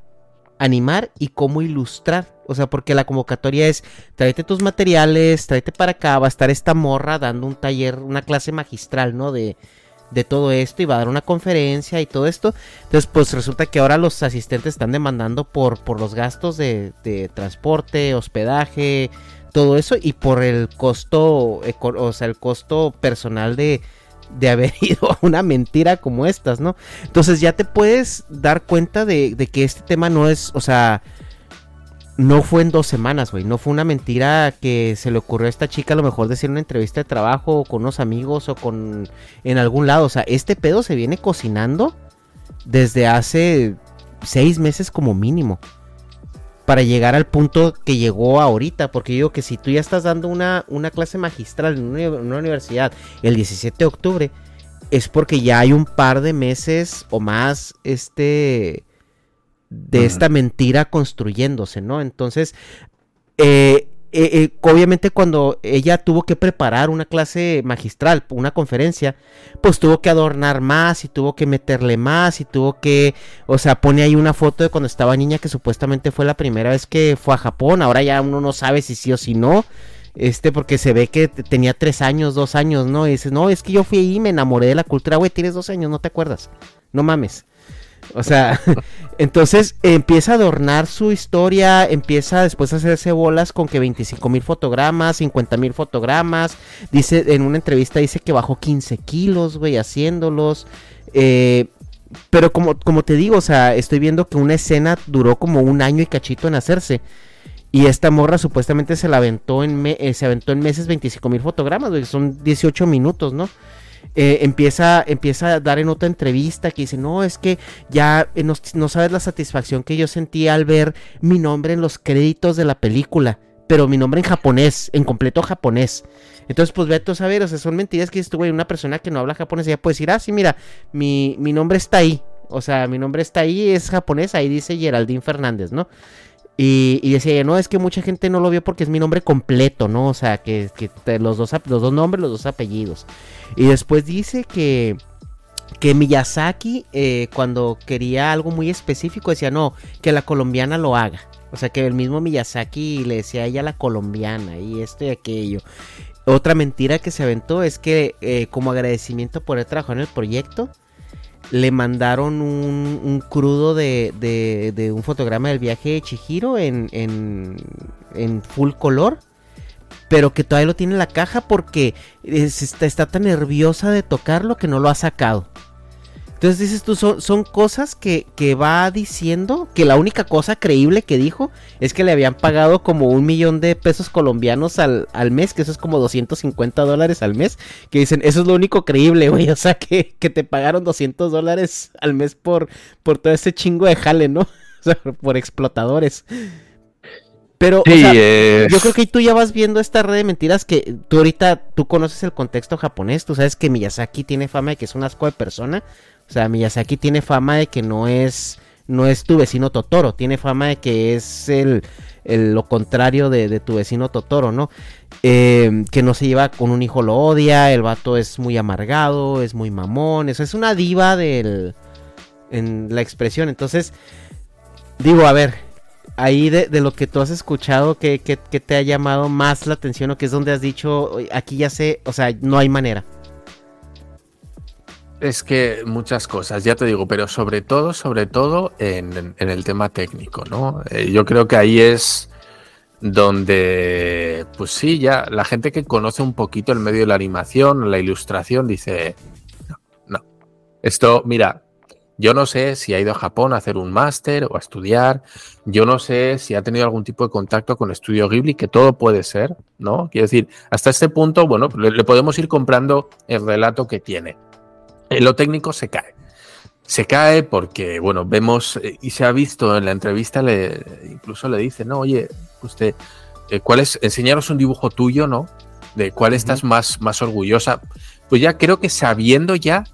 animar y cómo ilustrar. O sea, porque la convocatoria es, tráete tus materiales, tráete para acá, va a estar esta morra dando un taller, una clase magistral, ¿no? De, de todo esto y va a dar una conferencia y todo esto. Entonces, pues resulta que ahora los asistentes están demandando por, por los gastos de, de transporte, hospedaje, todo eso y por el costo, o sea, el costo personal de, haber ido a una mentira como estas, ¿no? Entonces ya te puedes dar cuenta de, que este tema no es, o sea, no fue en dos semanas, güey. No fue una mentira que se le ocurrió a esta chica a lo mejor decir una entrevista de trabajo o con unos amigos o con en algún lado. O sea, este pedo se viene cocinando desde hace seis meses como mínimo para llegar al punto que llegó ahorita. Porque digo que si tú ya estás dando una, una clase magistral en una, universidad el 17 de octubre, es porque ya hay un par de meses o más este de esta mentira construyéndose, ¿no? Entonces, eh, eh, eh, obviamente cuando ella tuvo que preparar una clase magistral, una conferencia, pues tuvo que adornar más y tuvo que meterle más y tuvo que, o sea, pone ahí una foto de cuando estaba niña que supuestamente fue la primera vez que fue a Japón, ahora ya uno no sabe si sí o si no, este, porque se ve que tenía tres años, dos años, ¿no? Y dices, no, es que yo fui ahí y me enamoré de la cultura, güey, tienes dos años, no te acuerdas, no mames. O sea, entonces empieza a adornar su historia, empieza después a hacerse bolas con que 25 mil fotogramas, 50 mil fotogramas. Dice, en una entrevista dice que bajó 15 kilos, güey, haciéndolos. Eh, pero como, como te digo, o sea, estoy viendo que una escena duró como un año y cachito en hacerse. Y esta morra supuestamente se la aventó en, eh, se aventó en meses 25 mil fotogramas, güey, son 18 minutos, ¿no? Eh, empieza, empieza a dar en otra entrevista que dice, no, es que ya eh, no, sabes la satisfacción que yo sentí al ver mi nombre en los créditos de la película, pero mi nombre en japonés, en completo japonés. Entonces, pues ve a saber, o sea, son mentiras que estuve una persona que no habla japonés, ya puede decir, ah, sí, mira, mi, mi nombre está ahí. O sea, mi nombre está ahí, es japonés, ahí dice Geraldine Fernández, ¿no? Y, decía, no, es que mucha gente no lo vio porque es mi nombre completo, ¿no? O sea, que, los, dos, los dos nombres, los dos apellidos. Y después dice que, que Miyazaki, eh, cuando quería algo muy específico, decía, no, que la colombiana lo haga. O sea, que el mismo Miyazaki le decía a ella la colombiana y esto y aquello. Otra mentira que se aventó es que eh, como agradecimiento por el trabajo en el proyecto, le mandaron un, crudo de, de, un fotograma del viaje de Chihiro en, en, en, full color. Pero que todavía lo tiene en la caja porque está, está tan nerviosa de tocarlo que no lo ha sacado. Entonces dices tú, son, son cosas que, que, va diciendo que la única cosa creíble que dijo es que le habían pagado como un millón de pesos colombianos al, al mes, que eso es como 250 dólares al mes, que dicen, eso es lo único creíble, güey, o sea, que, que te pagaron 200 dólares al mes por, por todo ese chingo de jale, ¿no? O sea, por explotadores. Pero eh, yo creo que tú ya vas viendo esta red de mentiras que tú ahorita, tú conoces el contexto japonés, tú sabes que Miyazaki tiene fama de que es un asco de persona, o sea, Miyazaki tiene fama de que no es, no es tu vecino Totoro, tiene fama de que es el, lo contrario de, tu vecino Totoro, ¿no? Eh, que no se lleva con un hijo, lo odia, el vato es muy amargado, es muy mamón, eso es una diva del, en la expresión. Entonces, digo, a ver, ahí de, lo que tú has escuchado, ¿qué, qué, qué te ha llamado más la atención o qué es donde has dicho, aquí ya sé, o sea, no hay manera? Es que muchas cosas, ya te digo, pero sobre todo, sobre todo en, el tema técnico, ¿no? Eh, yo creo que ahí es donde, pues sí, ya la gente que conoce un poquito el medio de la animación, la ilustración, dice, no. Esto, mira, yo no sé si ha ido a Japón a hacer un máster o a estudiar, yo no sé si ha tenido algún tipo de contacto con Estudio Ghibli, que todo puede ser, ¿no? Quiero decir, hasta este punto, bueno, le podemos ir comprando el relato que tiene en lo técnico se cae. Se cae porque, bueno, vemos eh, y se ha visto en la entrevista, le, incluso le dice, no, oye, usted, eh, ¿cuál es? Enseñaros un dibujo tuyo, ¿no? De cuál estás más, más orgullosa. Pues ya creo que sabiendo ya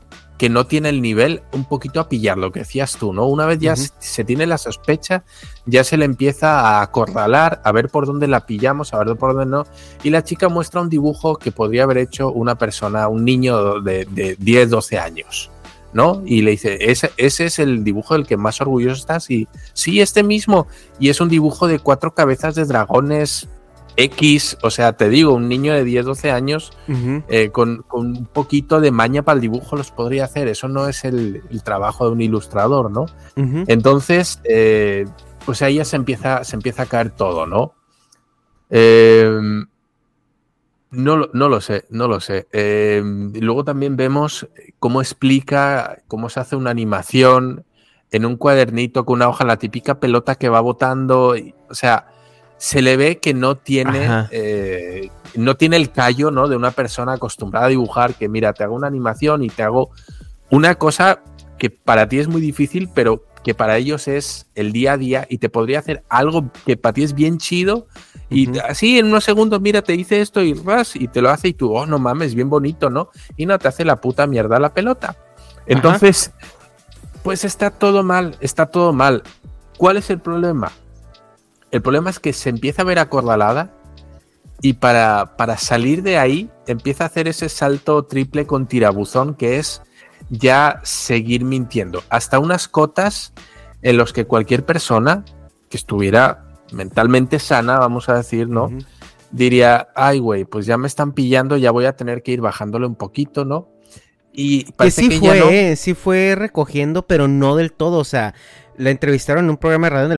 que no tiene el nivel, un poquito a pillar lo que decías tú, ¿no? Una vez ya se tiene la sospecha, ya se le empieza a acorralar, a ver por dónde la pillamos, a ver por dónde no. Y la chica muestra un dibujo que podría haber hecho una persona, un niño de, de 10, 12 años. ¿no? Y le dice, ese, ese es el dibujo del que más orgulloso estás. Y sí, este mismo. Y es un dibujo de cuatro cabezas de dragones X, o sea, te digo, un niño de 10, 12 años eh, con, un poquito de maña para el dibujo los podría hacer. Eso no es el, trabajo de un ilustrador, ¿no? Entonces, eh, pues ahí ya se empieza, se empieza a caer todo, ¿no? Em, no, no, lo sé, no lo sé. Em, luego también vemos cómo explica, cómo se hace una animación en un cuadernito con una hoja, la típica pelota que va botando. O sea, se le ve que no tiene, eh, no tiene el callo ¿no? de una persona acostumbrada a dibujar, que mira, te hago una animación y te hago una cosa que para ti es muy difícil, pero que para ellos es el día a día y te podría hacer algo que para ti es bien chido y así en unos segundos, mira, te dice esto y vas y te lo hace y tú, oh, no mames, bien bonito, ¿no? Y no te hace la puta mierda la pelota. Entonces, pues está todo mal, está todo mal. ¿Cuál es el problema? El problema es que se empieza a ver acorralada y para, para salir de ahí empieza a hacer ese salto triple con tirabuzón que es ya seguir mintiendo. Hasta unas cotas en los que cualquier persona que estuviera mentalmente sana, vamos a decir, ¿no? Diría, ay, güey, pues ya me están pillando, ya voy a tener que ir bajándole un poquito, ¿no? Y parece que sí fue, sí fue recogiendo, pero no del todo. O sea, la entrevistaron en un programa de radio en el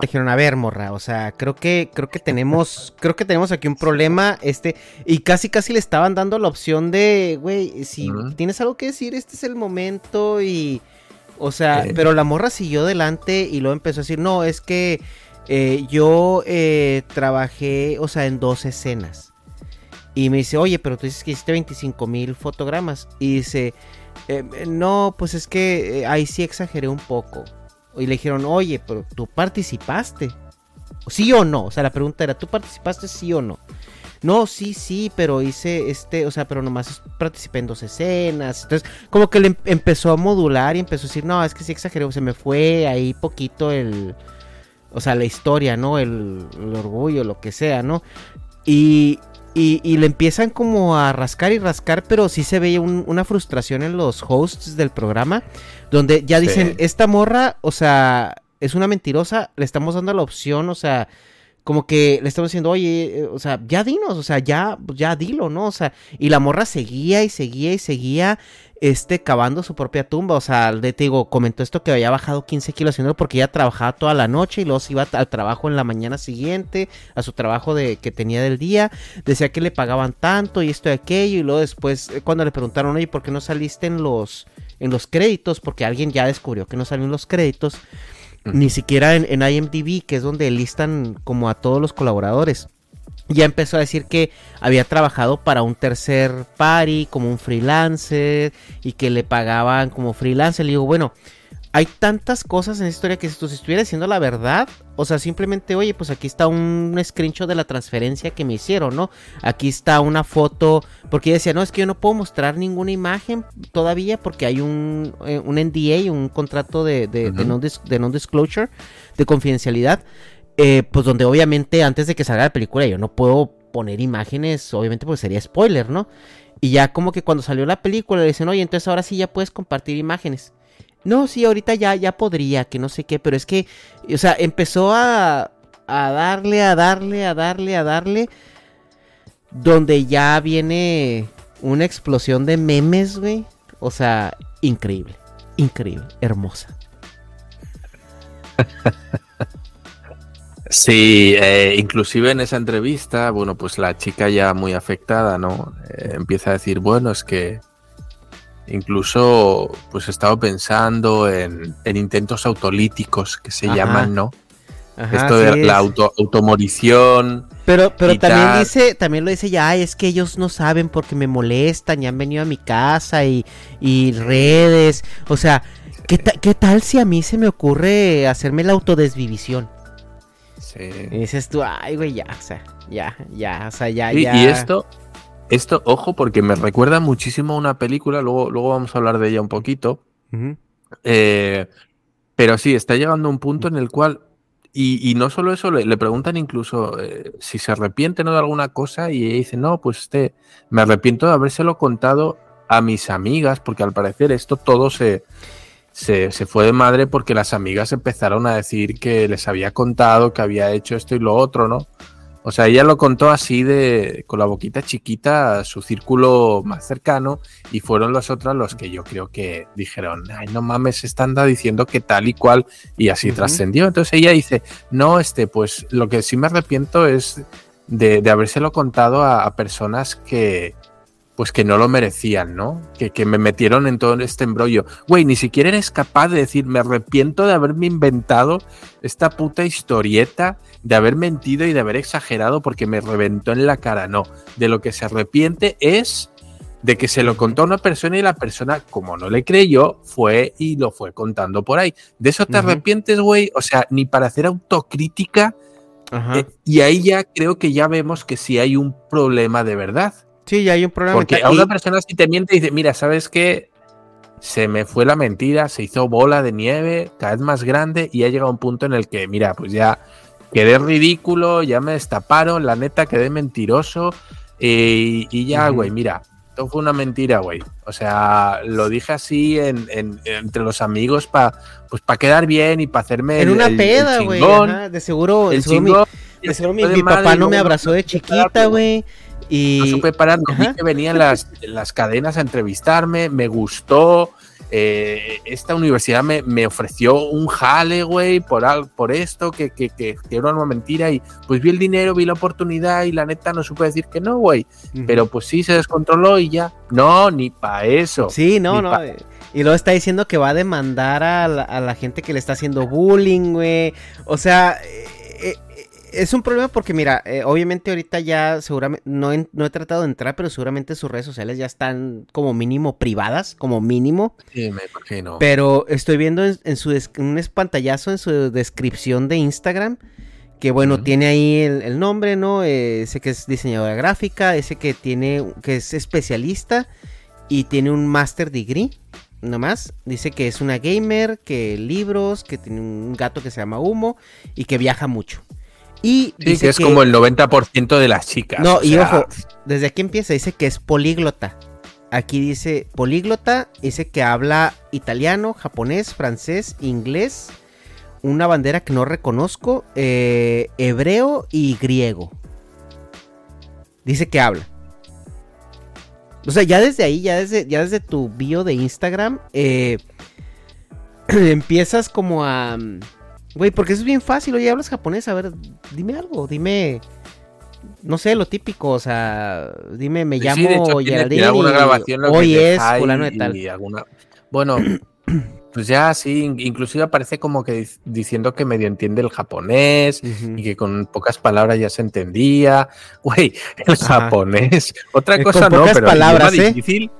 Dijeron, a ver, morra, o sea, creo que, creo que tenemos, creo que tenemos aquí un problema, este, y casi casi le estaban dando la opción de, güey, si tienes algo que decir, este es el momento, y, o sea, pero la morra siguió adelante y luego empezó a decir, no, es que eh, yo eh, trabajé, o sea, en dos escenas. Y me dice, oye, pero tú dices que hiciste 25 mil fotogramas. Y dice, eh, no, pues es que ahí sí exageré un poco. Y le dijeron, oye, pero tú participaste. ¿Sí o no? O sea, la pregunta era, ¿tú participaste sí o no? No, sí, sí, pero hice este, o sea, pero nomás participé en dos escenas. Entonces, como que le em-, empezó a modular y empezó a decir, no, es que sí exageré, se me fue ahí poquito el, o sea, la historia, ¿no? El, el orgullo, lo que sea, ¿no? Y, y, le empiezan como a rascar y rascar, pero sí se veía una frustración en los hosts del programa, donde ya dicen, esta morra, o sea, es una mentirosa, le estamos dando la opción, o sea, como que le estamos diciendo, oye, eh, o sea, ya dinos, o sea, ya, ya dilo, ¿no? O sea, y la morra seguía y seguía y seguía, este, cavando su propia tumba, o sea, te digo, comentó esto que había bajado 15 kilos haciendo porque ella trabajaba toda la noche y luego se iba al trabajo en la mañana siguiente, a su trabajo de, que tenía del día, decía que le pagaban tanto y esto y aquello, y luego después, eh, cuando le preguntaron, oye, ¿por qué no saliste en los, en los créditos? Porque alguien ya descubrió que no salió en los créditos ni siquiera en, IMDb, que es donde listan como a todos los colaboradores. Ya empezó a decir que había trabajado para un tercer party, como un freelancer, y que le pagaban como freelancer. Le digo, bueno, hay tantas cosas en esta historia que si tú estuviera diciendo la verdad, o sea, simplemente, oye, pues aquí está un screenshot de la transferencia que me hicieron, ¿no? Aquí está una foto, porque ella decía, no, es que yo no puedo mostrar ninguna imagen todavía porque hay un, eh, un NDA, un contrato de, de, non-disclosure, de confidencialidad, eh, pues donde obviamente antes de que salga la película yo no puedo poner imágenes, obviamente porque sería spoiler, ¿no? Y ya como que cuando salió la película le dicen, oye, entonces ahora sí ya puedes compartir imágenes. No, sí, ahorita ya, ya podría, que no sé qué, pero es que, o sea, empezó a, a darle, a darle, a darle, a darle, donde ya viene una explosión de memes, güey. O sea, increíble, increíble, hermosa. Sí, eh, inclusive en esa entrevista, bueno, pues la chica ya muy afectada, ¿no? Eh, empieza a decir, bueno, es que Incluso, pues he estado pensando en, intentos autolíticos que se llaman, ¿no? Ajá, Esto de la auto, automorición. Pero, pero también tal. dice, también lo dice ya, "Ay, es que ellos no saben porque me molestan y han venido a mi casa y, y redes. O sea, ¿qué, ta- ¿qué tal si a mí se me ocurre hacerme la autodesvivisión? Sí. Y dices tú, ay, güey, ya, o sea, ya, ya, o sea, ya, Sí, ya. y esto, esto, ojo, porque me recuerda muchísimo a una película, luego, luego vamos a hablar de ella un poquito. Eh, pero sí, está llegando a un punto en el cual, y, y no solo eso, le, le preguntan incluso eh, si se arrepiente ¿no? de alguna cosa y ella dice, no, pues este, me arrepiento de habérselo contado a mis amigas, porque al parecer esto todo se, se, se fue de madre porque las amigas empezaron a decir que les había contado que había hecho esto y lo otro, ¿no? O sea, ella lo contó así de con la boquita chiquita a su círculo más cercano y fueron los otros los que yo creo que dijeron, ay, no mames, esta anda diciendo que tal y cual y así Ujú. trascendió. Entonces ella dice, no, este, pues lo que sí me arrepiento es de, de habérselo contado a, a personas que pues que no lo merecían, ¿no? Que, que me metieron en todo este embrollo. Güey, ni siquiera eres capaz de decir, me arrepiento de haberme inventado esta puta historieta, de haber mentido y de haber exagerado porque me reventó en la cara. No, de lo que se arrepiente es de que se lo contó a una persona y la persona, como no le creyó, fue y lo fue contando por ahí. ¿De eso te Ujú. arrepientes, güey? O sea, ni para hacer autocrítica. Eh, y ahí ya creo que ya vemos que sí hay un problema de verdad. Sí, ya hay un problema. Porque a una persona si te miente y dice, mira, ¿sabes qué? Se me fue la mentira, se hizo bola de nieve, cada vez más grande, y ha llegado un punto en el que, mira, pues ya quedé ridículo, ya me destaparon, la neta quedé mentiroso, eh, y ya, güey, mira, esto fue una mentira, güey. O sea, lo dije así en, en- entre los amigos para pues para quedar bien y para hacerme En el- una peda, güey. De seguro, el seguro mi- chingón, de seguro mi, mi papá no me abrazó de chiquita, güey. Y... No supe parar, vi que venían las, las cadenas a entrevistarme, me gustó. eh, esta universidad me, me ofreció un jale, güey, por, al- por esto, que, que, que, que era una mentira. Y pues vi el dinero, vi la oportunidad y la neta no supe decir que no, güey. Pero pues sí, se descontroló y ya. No, ni para eso. Sí, no, no. eh, Y luego está diciendo que va a demandar a la, a la gente que le está haciendo bullying, güey. O sea, eh, es un problema porque, mira, eh, obviamente ahorita ya seguramente, no, he- no he tratado de entrar, pero seguramente sus redes sociales ya están como mínimo privadas, como mínimo. Sí, me imagino. Pero estoy viendo en, en su des- un pantallazo en su descripción de Instagram. Que bueno, tiene ahí el, el nombre, ¿no? Eh, ese que es diseñadora gráfica, ese que tiene, que es especialista y tiene un master degree, nomás. Dice que es una gamer, que libros, que tiene un gato que se llama Humo y que viaja mucho. Y sí, dice que es como el 90% de las chicas. no, y sea, ojo, desde aquí empieza, dice que es políglota. Aquí dice políglota, dice que habla italiano, japonés, francés, inglés, una bandera que no reconozco, eh, hebreo y griego. Dice que habla. O sea, ya desde ahí, ya desde, ya desde tu bio de Instagram, eh, empiezas como a... Güey, porque eso es bien fácil, oye, hablas japonés, a ver, dime algo, dime... No sé, lo típico, o sea, dime, me Sí, llamo sí, de hecho, tiene- tiene Geraldine alguna y grabación hoy es fulano de tal. y alguna- Bueno, pues ya sí, in- inclusive aparece como que dic- diciendo que medio entiende el japonés y que con pocas palabras ya se entendía. Güey, el Ajá. japonés. Otra Eh, cosa con no, pocas pero palabras, ¿eh? difícil.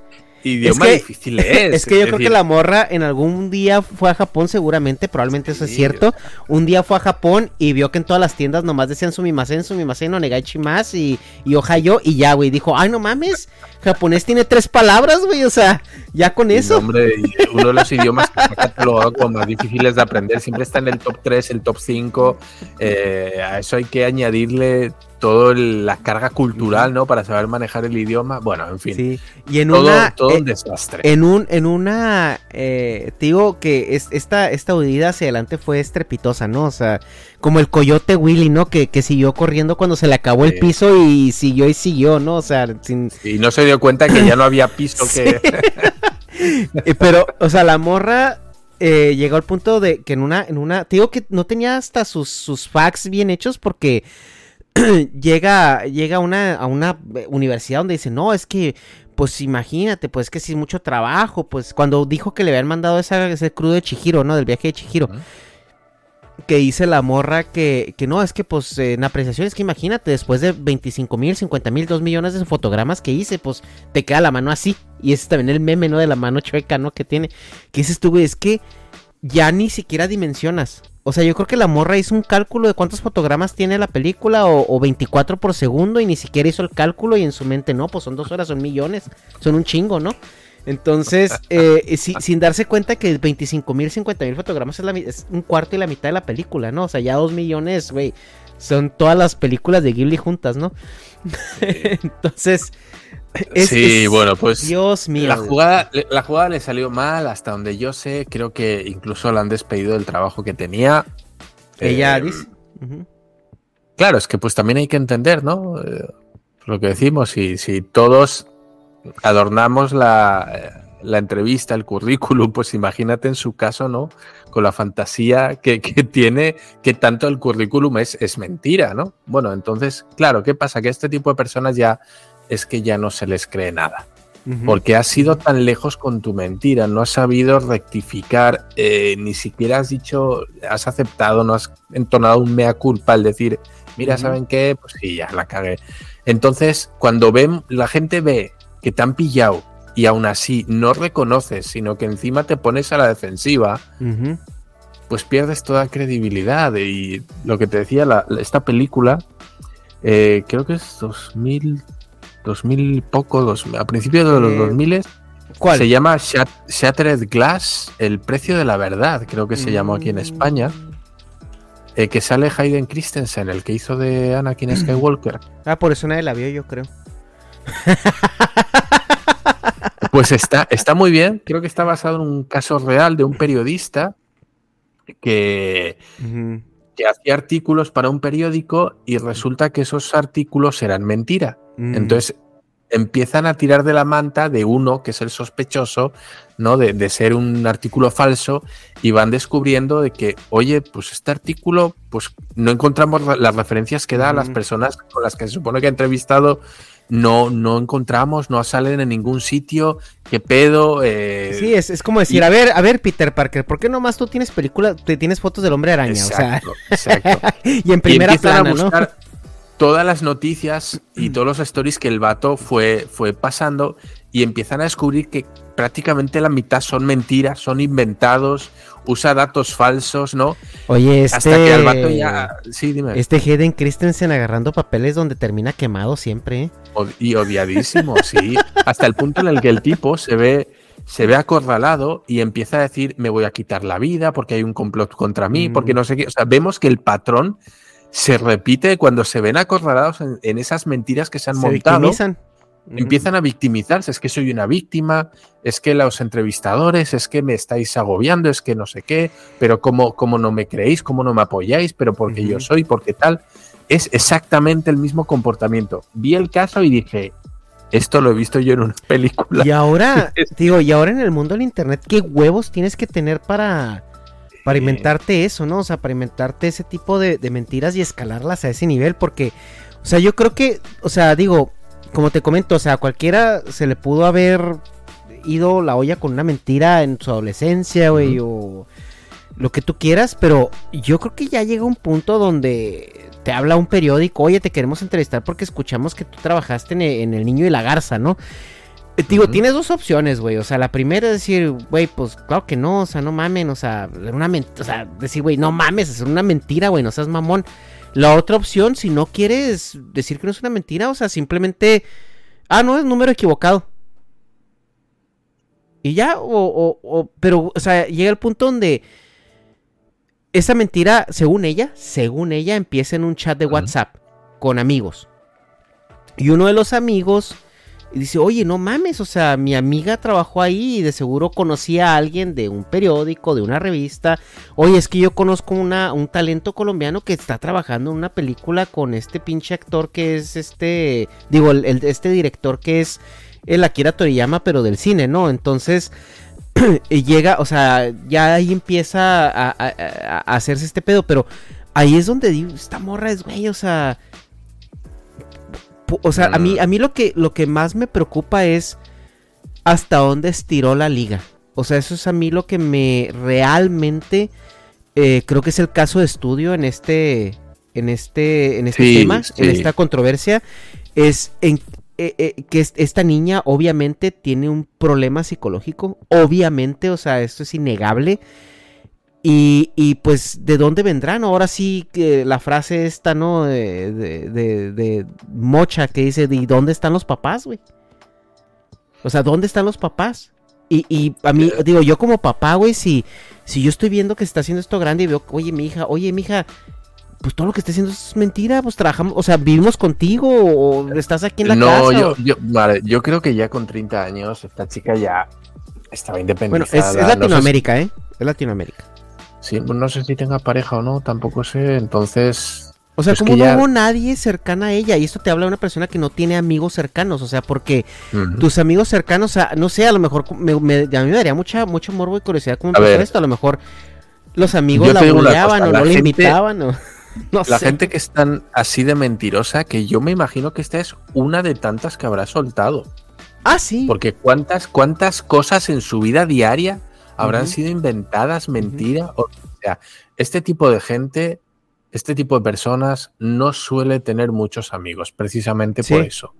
Idioma que- difícil es. Es que yo creo que la morra en algún día fue a Japón, seguramente, probablemente eso es cierto. Un día fue a Japón y vio que en todas las tiendas nomás decían sumimasen, sumimasen, onegai más y, y ohayo y ya, güey. Dijo, ay, no mames, japonés tiene tres palabras, güey, o sea, ya con eso. hombre, uno de los idiomas que está catalogado como más difíciles de aprender siempre está en el top 3, el top 5. eh, a eso hay que añadirle toda la carga cultural, ¿no? Para saber manejar el idioma. Bueno, en fin. Sí, y en todo una... todo eh, un desastre. En un, en una, eh, te digo que es, esta, esta huida hacia adelante fue estrepitosa, ¿no? O sea, como el coyote Willy, ¿no? Que, que siguió corriendo cuando se le acabó el piso y siguió y siguió, ¿no? O sea, sin, Y no se dio cuenta que ya no había piso que. Eh, pero, o sea, la morra eh, llegó al punto de que en una, en una, te digo que no tenía hasta sus, sus facts bien hechos porque llega, llega a una, a una eh, universidad donde dice, no, es que, pues imagínate, pues que sí es mucho trabajo, pues cuando dijo que le habían mandado esa, ese crudo de Chihiro, ¿no? Del viaje de Chihiro. Que dice la morra que, que no, es que pues en apreciación es que imagínate, después de 25 mil, 50 mil, 2 millones de fotogramas que hice, pues te queda la mano así. Y ese es también el meme, ¿no? De la mano chueca, ¿no? Que tiene. Que dices tú, güey, es que ya ni siquiera dimensionas. O sea, yo creo que la morra hizo un cálculo de cuántos fotogramas tiene la película o, o 24 por segundo y ni siquiera hizo el cálculo y en su mente, no, pues son dos horas, son millones, son un chingo, ¿no? Entonces, eh, si- sin darse cuenta que 25 mil, 50 mil fotogramas es, la mi- es un cuarto y la mitad de la película, ¿no? O sea, ya dos millones, güey, son todas las películas de Ghibli juntas, ¿no? Entonces, es- sí, es- bueno, pues Dios mío. la jugada, la jugada le salió mal, hasta donde yo sé, creo que incluso la han despedido del trabajo que tenía. Ella Eh, dice. Claro, es que pues también hay que entender, ¿no? Eh, lo que decimos, si, si todos adornamos la, la entrevista, el currículum, pues imagínate en su caso, ¿no? Con la fantasía que, que tiene, que tanto el currículum es, es mentira, ¿no? Bueno, entonces, claro, ¿qué pasa? Que este tipo de personas ya es que ya no se les cree nada. Porque has ido tan lejos con tu mentira, no has sabido rectificar, eh, ni siquiera has dicho, has aceptado, no has entonado un mea culpa al decir, mira. ¿saben qué? Pues sí, ya la cagué. Entonces, cuando ven, la gente ve que te han pillado y aún así no reconoces, sino que encima te pones a la defensiva, pues pierdes toda credibilidad. Y lo que te decía, la- esta película, eh, creo que es 2000, 2000 y poco, dos- a principios de los Eh, 2000 ¿Cuál? se llama Shat- Shattered Glass, el precio de la verdad, creo que se llamó aquí en España. Mm. eh, que sale Hayden Christensen, el que hizo de Anakin Skywalker. Ah, por eso nadie la vio, yo creo. Pues está, está muy bien. Creo que está basado en un caso real de un periodista que, que hacía artículos para un periódico y resulta que esos artículos eran mentira. Mm. Entonces empiezan a tirar de la manta de uno, que es el sospechoso, ¿no? De, de ser un artículo falso, y van descubriendo de que, oye, pues este artículo, pues no encontramos las referencias que da a las Ujú. personas con las que se supone que ha entrevistado, no, no encontramos, no salen en ningún sitio, qué pedo. Eh, Sí, es, es como decir, y- a ver, a ver, Peter Parker, ¿por qué nomás tú tienes película, te tienes fotos del hombre araña? exacto, o sea, exacto. y en y primera empiezan plana, a ¿no? Todas las noticias y todos los stories que el vato fue, fue pasando y empiezan a descubrir que prácticamente la mitad son mentiras, son inventados, usa datos falsos, ¿no? Oye, este... Hasta que al vato ya... Sí, dime. Este Hayden Christensen agarrando papeles donde termina quemado siempre, ¿eh? Od- y odiadísimo, sí. Hasta el punto en el que el tipo se ve, se ve acorralado y empieza a decir, me voy a quitar la vida porque hay un complot contra mí, Mm. porque no sé qué. O sea, vemos que el patrón se repite cuando se ven acorralados en, en esas mentiras que se han Se montado. victimizan. Empiezan a victimizarse, es que soy una víctima, es que los entrevistadores, es que me estáis agobiando, es que no sé qué, pero cómo, cómo no me creéis, cómo no me apoyáis, pero porque yo soy, porque tal. Es exactamente el mismo comportamiento. Vi el caso y dije, esto lo he visto yo en una película. Y ahora, digo, y ahora en el mundo del internet, ¿qué huevos tienes que tener para, para inventarte eso, no? O sea, para inventarte ese tipo de, de mentiras y escalarlas a ese nivel, porque, o sea, yo creo que, o sea, digo, como te comento, o sea, a cualquiera se le pudo haber ido la olla con una mentira en su adolescencia, güey, o lo que tú quieras, pero yo creo que ya llega un punto donde te habla un periódico, oye, te queremos entrevistar porque escuchamos que tú trabajaste en en El Niño y la Garza, ¿no? Eh, Digo, tienes dos opciones, güey. O sea, la primera es decir, güey, pues claro que no, o sea, no mamen, o sea, una o sea, decir, güey, no mames, es una mentira, güey, no seas mamón. La otra opción, si no quieres decir que no es una mentira, o sea, simplemente, ah, no, es número equivocado. Y ya, o, o, o- pero, o sea, llega el punto donde esa mentira, según ella, según ella, empieza en un chat de. WhatsApp con amigos. Y uno de los amigos dice, oye, no mames, o sea, mi amiga trabajó ahí y de seguro conocía a alguien de un periódico, de una revista. Oye, es que yo conozco una, un talento colombiano que está trabajando en una película con este pinche actor que es este, digo, el, este director que es el Akira Toriyama, pero del cine, ¿no? Entonces, y llega, o sea, ya ahí empieza a, a- hacerse este pedo, pero ahí es donde digo, esta morra es, güey, o sea, o sea, a mí, a mí lo que, lo que más me preocupa es hasta dónde estiró la liga. O sea, eso es a mí lo que me realmente eh, creo que es el caso de estudio en este, en este, en este Sí, tema, sí. en esta controversia, es en eh, eh, que es- esta niña obviamente tiene un problema psicológico, obviamente, o sea, esto es innegable. Y, y, pues, ¿de dónde vendrán? Ahora sí que la frase esta, ¿no? De, de, de- de Mocha que dice, ¿y dónde están los papás, güey? O sea, ¿dónde están los papás? Y, y a mí, digo, yo como papá, güey, si, si yo estoy viendo que se está haciendo esto grande y veo, oye, mi hija, oye, mi hija, pues todo lo que está haciendo es mentira, pues trabajamos, o sea, vivimos contigo o estás aquí en la no, casa. yo, o- yo, vale, yo creo que ya con 30 años esta chica ya estaba Bueno, independizada. es, es no sé si- Latinoamérica, ¿eh? Es Latinoamérica. Sí, pues no sé si tenga pareja o no, tampoco sé. Entonces, O sea, Es como no ya- hubo nadie cercana a ella, y esto te habla de una persona que no tiene amigos cercanos, o sea, porque tus amigos cercanos, o sea, no sé, a lo mejor me, me- a mí me daría mucha, mucho morbo y curiosidad cómo A empezó esto, a lo mejor los amigos la buleaban o la no le invitaban o no la sé. gente que es tan así de mentirosa que yo me imagino que esta es una de tantas que habrá soltado. Ah, sí. Porque cuántas, cuántas cosas en su vida diaria habrán sido inventadas, mentira. O sea, este tipo de gente, este tipo de personas no suele tener muchos amigos, precisamente por eso.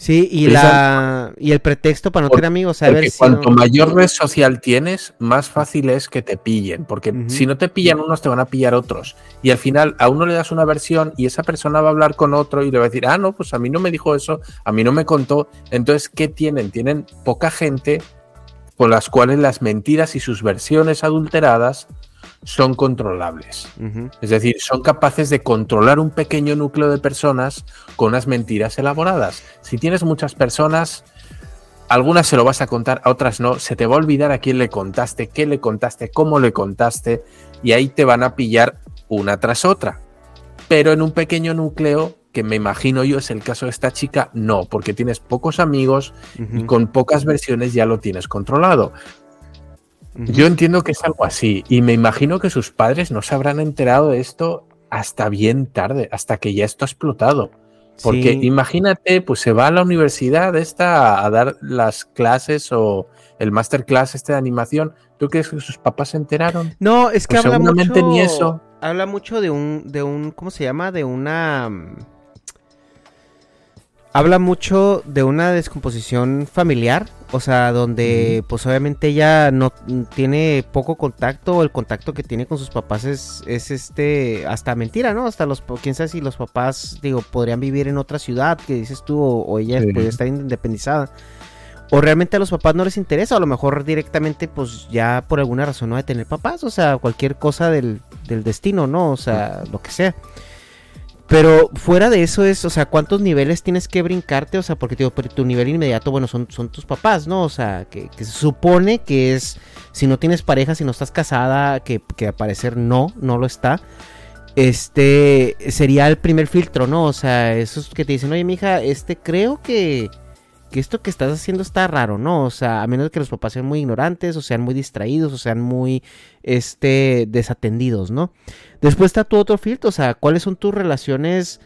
Sí, y la y el pretexto para no tener amigos, a ver si cuanto no- mayor red social tienes, más fácil es que te pillen. Porque si no te pillan unos, te van a pillar otros. Y al final a uno le das una versión y esa persona va a hablar con otro y le va a decir, ah, no, pues a mí no me dijo eso, a mí no me contó. Entonces, ¿qué tienen? Tienen poca gente con las cuales las mentiras y sus versiones adulteradas son controlables. Es decir, son capaces de controlar un pequeño núcleo de personas con unas mentiras elaboradas. Si tienes muchas personas, algunas se lo vas a contar, a otras no. Se te va a olvidar a quién le contaste, qué le contaste, cómo le contaste, y ahí te van a pillar una tras otra. Pero en un pequeño núcleo, que me imagino yo es el caso de esta chica, no, porque tienes pocos amigos y con pocas versiones ya lo tienes controlado. Yo entiendo que es algo así y me imagino que sus padres no se habrán enterado de esto hasta bien tarde, hasta que ya esto ha explotado. Porque Sí. imagínate, pues se va a la universidad esta a dar las clases o el masterclass este de animación. ¿Tú crees que sus papás se enteraron? No, es que Pues habla mucho. seguramente ni eso. Habla mucho de un, de un, ¿cómo se llama? De una. Habla mucho de una descomposición familiar, o sea, donde pues obviamente ella no tiene poco contacto, o el contacto que tiene con sus papás es, es este, hasta mentira, ¿no? Hasta los, quién sabe si los papás, digo, podrían vivir en otra ciudad, que dices tú, o, o ella Sí. podría estar independizada. O realmente a los papás no les interesa, o a lo mejor directamente, pues ya por alguna razón no de tener papás, o sea, cualquier cosa del, del destino, ¿no? O sea, lo que sea. Pero fuera de eso es, o sea, ¿cuántos niveles tienes que brincarte? O sea, porque digo, tu nivel inmediato, bueno, son, son tus papás, ¿no? O sea, que, que se supone que es, si no tienes pareja, si no estás casada, que, que al parecer no, no lo está. Este sería el primer filtro, ¿no? O sea, esos que te dicen, oye, mija, este creo que, que esto que estás haciendo está raro, ¿no? O sea, a menos que los papás sean muy ignorantes, o sean muy distraídos, o sean muy, este, desatendidos, ¿no? Después está tu otro filtro, o sea, ¿cuáles son tus relaciones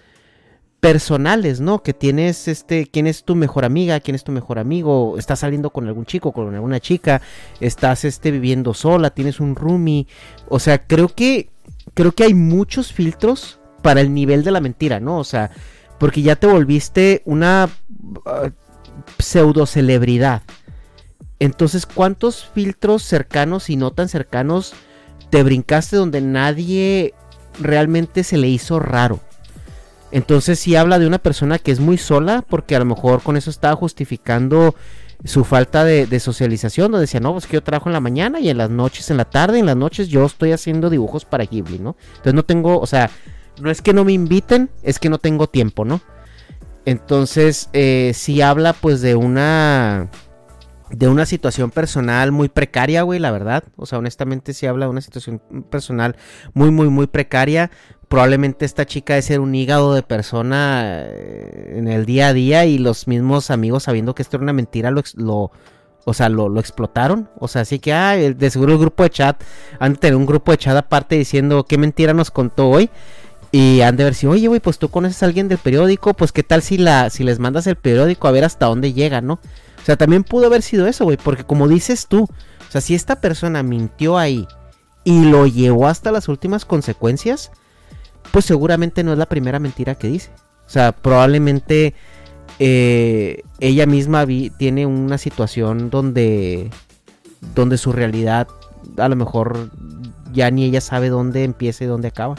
personales, ¿no? Que tienes, este, quién es tu mejor amiga, quién es tu mejor amigo, estás saliendo con algún chico, con alguna chica, estás, este, viviendo sola, tienes un roomie, o sea, creo que, creo que hay muchos filtros para el nivel de la mentira, ¿no? O sea, porque ya te volviste una uh, pseudo celebridad. Entonces, ¿cuántos filtros cercanos y no tan cercanos te brincaste donde nadie realmente se le hizo raro? Entonces sí habla de una persona que es muy sola porque a lo mejor con eso estaba justificando su falta de, de socialización, donde decía, no, pues que yo trabajo en la mañana y en las noches, en la tarde, en las noches yo estoy haciendo dibujos para Ghibli, ¿no? Entonces no tengo, o sea, no es que no me inviten, es que no tengo tiempo, ¿no? Entonces eh, sí habla pues de una de una situación personal muy precaria, güey, la verdad. O sea, honestamente sí habla de una situación personal muy, muy, muy precaria. Probablemente esta chica es ser un hígado de persona eh, en el día a día y los mismos amigos sabiendo que esto era una mentira lo, lo o sea, lo, lo explotaron. O sea, así que, ah, de seguro el grupo de chat, han de tener un grupo de chat aparte diciendo qué mentira nos contó hoy. Y han de ver si, oye, güey, pues tú conoces a alguien del periódico, pues qué tal si la, si les mandas el periódico a ver hasta dónde llega, ¿no? O sea, también pudo haber sido eso, güey, porque como dices tú, o sea, si esta persona mintió ahí y lo llevó hasta las últimas consecuencias, pues seguramente no es la primera mentira que dice. O sea, probablemente eh, ella misma tiene una situación donde, donde su realidad a lo mejor ya ni ella sabe dónde empieza y dónde acaba.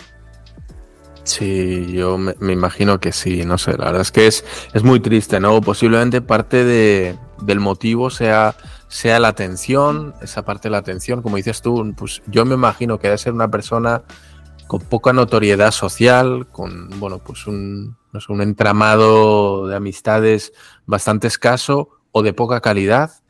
Sí, yo me, imagino que sí, no sé, la verdad es que es, es muy triste, ¿no? Posiblemente parte de, del motivo sea, sea la atención, esa parte de la atención, como dices tú, pues yo me imagino que debe ser una persona con poca notoriedad social, con, bueno, pues un, no sé, un entramado de amistades bastante escaso o de poca calidad,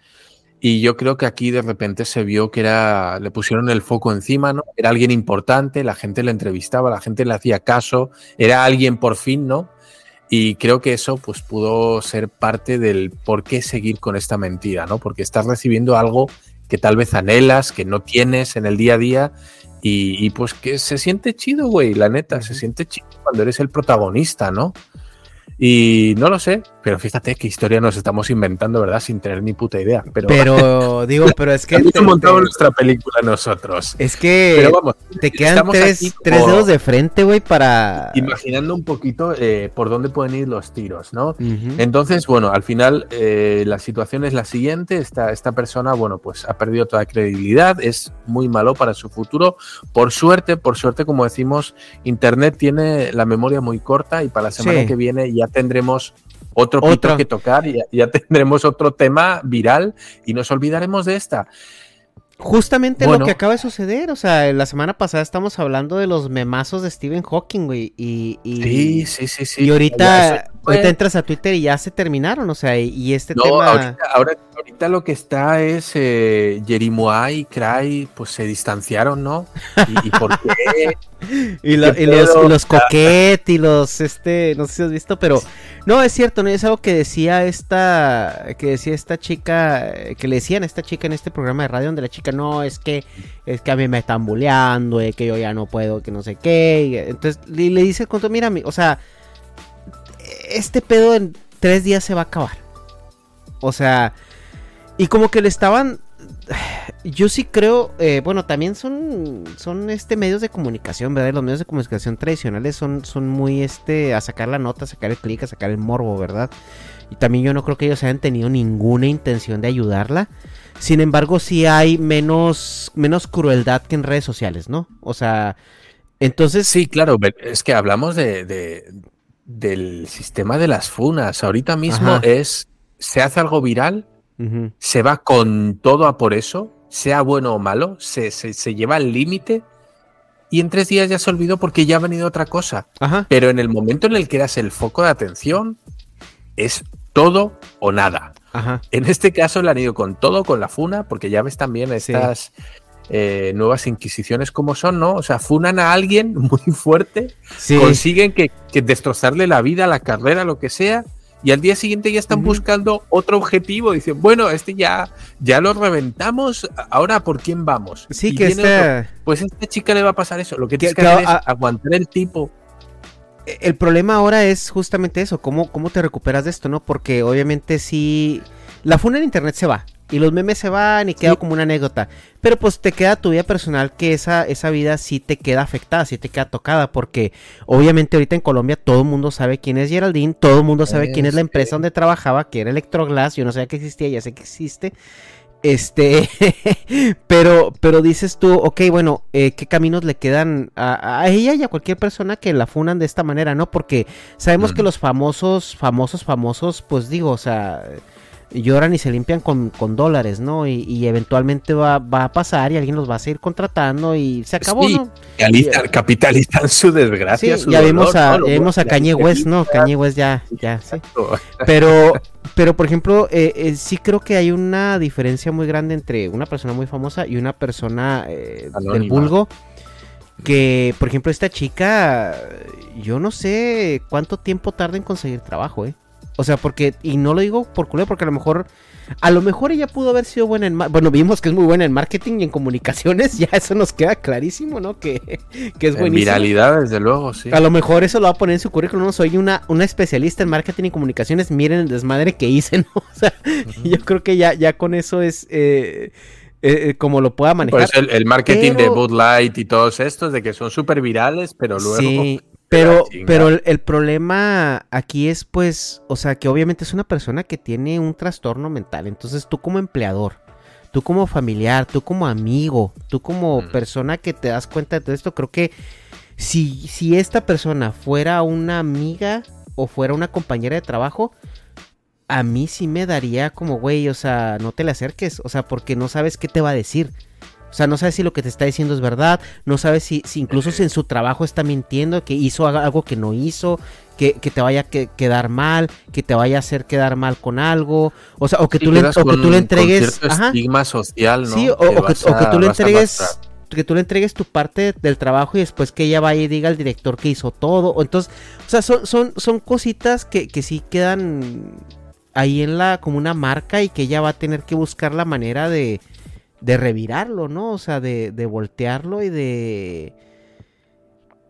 y yo creo que aquí de repente se vio que era, le pusieron el foco encima, ¿no? Era alguien importante, la gente le entrevistaba, la gente le hacía caso, era alguien por fin, ¿no? Y creo que eso pues pudo ser parte del por qué seguir con esta mentira, ¿no? Porque estás recibiendo algo que tal vez anhelas, que no tienes en el día a día y, pues que se siente chido, güey, la neta, se siente chido cuando eres el protagonista, ¿no? Y no lo sé, pero fíjate qué historia nos estamos inventando, ¿verdad? Sin tener ni puta idea. Pero, pero digo, pero es que. Hemos montado nuestra película nosotros. Es que. Pero vamos, te quedan tres, tres, dedos de frente, güey, para. Imaginando un poquito eh, por dónde pueden ir los tiros, ¿no? Entonces, bueno, al final eh, la situación es la siguiente: esta, esta persona, bueno, pues ha perdido toda credibilidad, es muy malo para su futuro. Por suerte, por suerte, como decimos, Internet tiene la memoria muy corta y para la semana que viene ya tendremos otro pito que tocar y ya, tendremos otro tema viral y nos olvidaremos de esta. Justamente lo que acaba de suceder, o sea, la semana pasada estamos hablando de los memazos de Stephen Hawking, güey, y, sí, sí, sí, sí. Y ahorita, ahorita entras a Twitter y ya se terminaron, o sea, y, este tema... Ahorita, ahora, ahorita lo que está es eh, y Cry, pues se distanciaron, ¿no? ¿Y, por qué? y, los, los coquet y los, este, no sé si has visto, pero... No, es cierto, no es algo que decía esta, que decía esta chica, que le decían a esta chica en este programa de radio donde la chica no, es que, es que a mí me están bulleando, es que yo ya no puedo, que no sé qué. entonces le, le dice el mira, o sea, este pedo en tres días se va a acabar. O sea, y como que le estaban yo sí creo, eh, bueno, también son, son este medios de comunicación, ¿verdad? Los medios de comunicación tradicionales son, son muy este, a sacar la nota, a sacar el clic, a sacar el morbo, ¿verdad? Y también yo no creo que ellos hayan tenido ninguna intención de ayudarla. Sin embargo, sí hay menos, menos crueldad que en redes sociales, ¿no? O sea, entonces... Sí, claro, es que hablamos de, del sistema de las funas. Ahorita mismo es, se hace algo viral se va con todo a por eso, sea bueno o malo, se, se, lleva al límite y en tres días ya se olvidó porque ya ha venido otra cosa. Pero en el momento en el que eras el foco de atención, es todo o nada. En este caso le han ido con todo, con la funa, porque ya ves también estas eh, nuevas inquisiciones como son, ¿no? O sea, funan a alguien muy fuerte, consiguen que, que destrozarle la vida, la carrera, lo que sea, y al día siguiente ya están buscando otro objetivo. Dicen, bueno, este ya, ya lo reventamos, ahora por quién vamos. Sí, que este... Pues a esta chica le va a pasar eso. Lo que tienes que, hacer es aguantar el tipo. E, el problema ahora es justamente eso, cómo, cómo te recuperas de esto, ¿no? Porque obviamente si la funa en internet se va, y los memes se van y queda como una anécdota. Pero pues te queda tu vida personal que esa, esa vida sí te queda afectada, sí te queda tocada. Porque obviamente ahorita en Colombia todo el mundo sabe quién es Geraldine, todo el mundo sabe quién es la empresa donde trabajaba, que era Electroglass. Yo no sabía que existía, ya sé que existe. Este, pero, pero dices tú, ok, bueno, eh, ¿qué caminos le quedan a, ella y a cualquier persona que la funan de esta manera, no? Porque sabemos que los famosos, famosos, famosos, pues digo, o sea, lloran y se limpian con, dólares, ¿no? Y, eventualmente va, a pasar y alguien los va a seguir contratando y se acabó, ¿no? Capitalizan, su desgracia. ya vimos a, vimos a Kanye West, ¿no? Kanye West ya, ya, sí. Pero, pero por ejemplo, eh, eh, sí creo que hay una diferencia muy grande entre una persona muy famosa y una persona eh, del vulgo. Que, por ejemplo, esta chica, yo no sé cuánto tiempo tarda en conseguir trabajo, ¿eh? O sea, porque, y no lo digo por culé, porque a lo mejor, a lo mejor ella pudo haber sido buena en, bueno, vimos que es muy buena en marketing y en comunicaciones, ya eso nos queda clarísimo, ¿no? Que, que es buenísimo. En viralidad, desde luego, sí. A lo mejor eso lo va a poner en su currículum, no soy una, una especialista en marketing y comunicaciones, miren el desmadre que hice, ¿no? O sea, yo creo que ya, ya con eso es, eh, eh, eh, como lo pueda manejar. Pues el, el marketing de Bud Light y todos estos, de que son súper virales, pero luego. Sí, pero, pero el, el problema aquí es pues, o sea, que obviamente es una persona que tiene un trastorno mental. Entonces tú como empleador, tú como familiar, tú como amigo, tú como Mm. persona que te das cuenta de todo esto, creo que si, si esta persona fuera una amiga o fuera una compañera de trabajo, a mí sí me daría como, güey, o sea, no te le acerques, o sea, porque no sabes qué te va a decir. O sea, no sabes si lo que te está diciendo es verdad, no sabes si, si incluso si en su trabajo está mintiendo, que hizo algo- que no hizo, que, que te vaya a que- quedar mal, que te vaya a hacer quedar mal con algo, o sea, o que Sí, tú le, o que tú le entregues, ajá, estigma social, ¿no? sí, o, o que, vas o que a- tú le a entregues, que tú le entregues tu parte del trabajo y después que ella vaya y diga al director que hizo todo, o entonces, o sea, son, son, son cositas que, que sí quedan ahí en la, como una marca y que ella va a tener que buscar la manera de, de revirarlo, ¿no? O sea, de, de voltearlo y de...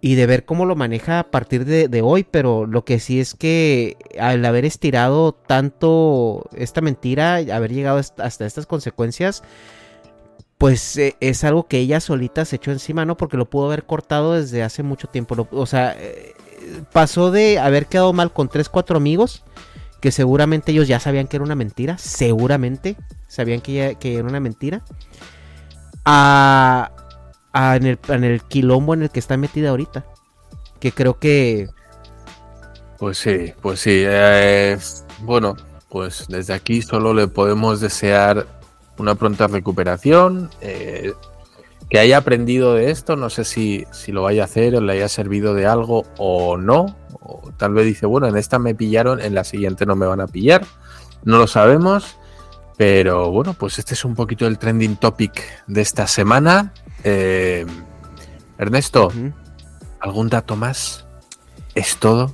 Y de ver cómo lo maneja a partir de, de hoy, pero lo que sí es que al haber estirado tanto esta mentira, haber llegado hasta estas consecuencias, pues eh, es algo que ella solita se echó encima, ¿no? Porque lo pudo haber cortado desde hace mucho tiempo. O sea, eh, pasó de haber quedado mal con tres, cuatro amigos, que seguramente ellos ya sabían que era una mentira, seguramente sabían que, ya- era una mentira, a, a en, el, en el quilombo en el que está metida ahorita. Que creo que... Pues sí, pues sí. eh, bueno, pues desde aquí solo le podemos desear una pronta recuperación. eh, que haya aprendido de esto, no sé si, si lo vaya a hacer o le haya servido de algo o no. O tal vez dice, bueno, en esta me pillaron, en la siguiente no me van a pillar. No lo sabemos. Pero bueno, pues este es un poquito el trending topic de esta semana. Eh, Ernesto. ¿algún dato más? ¿Es todo?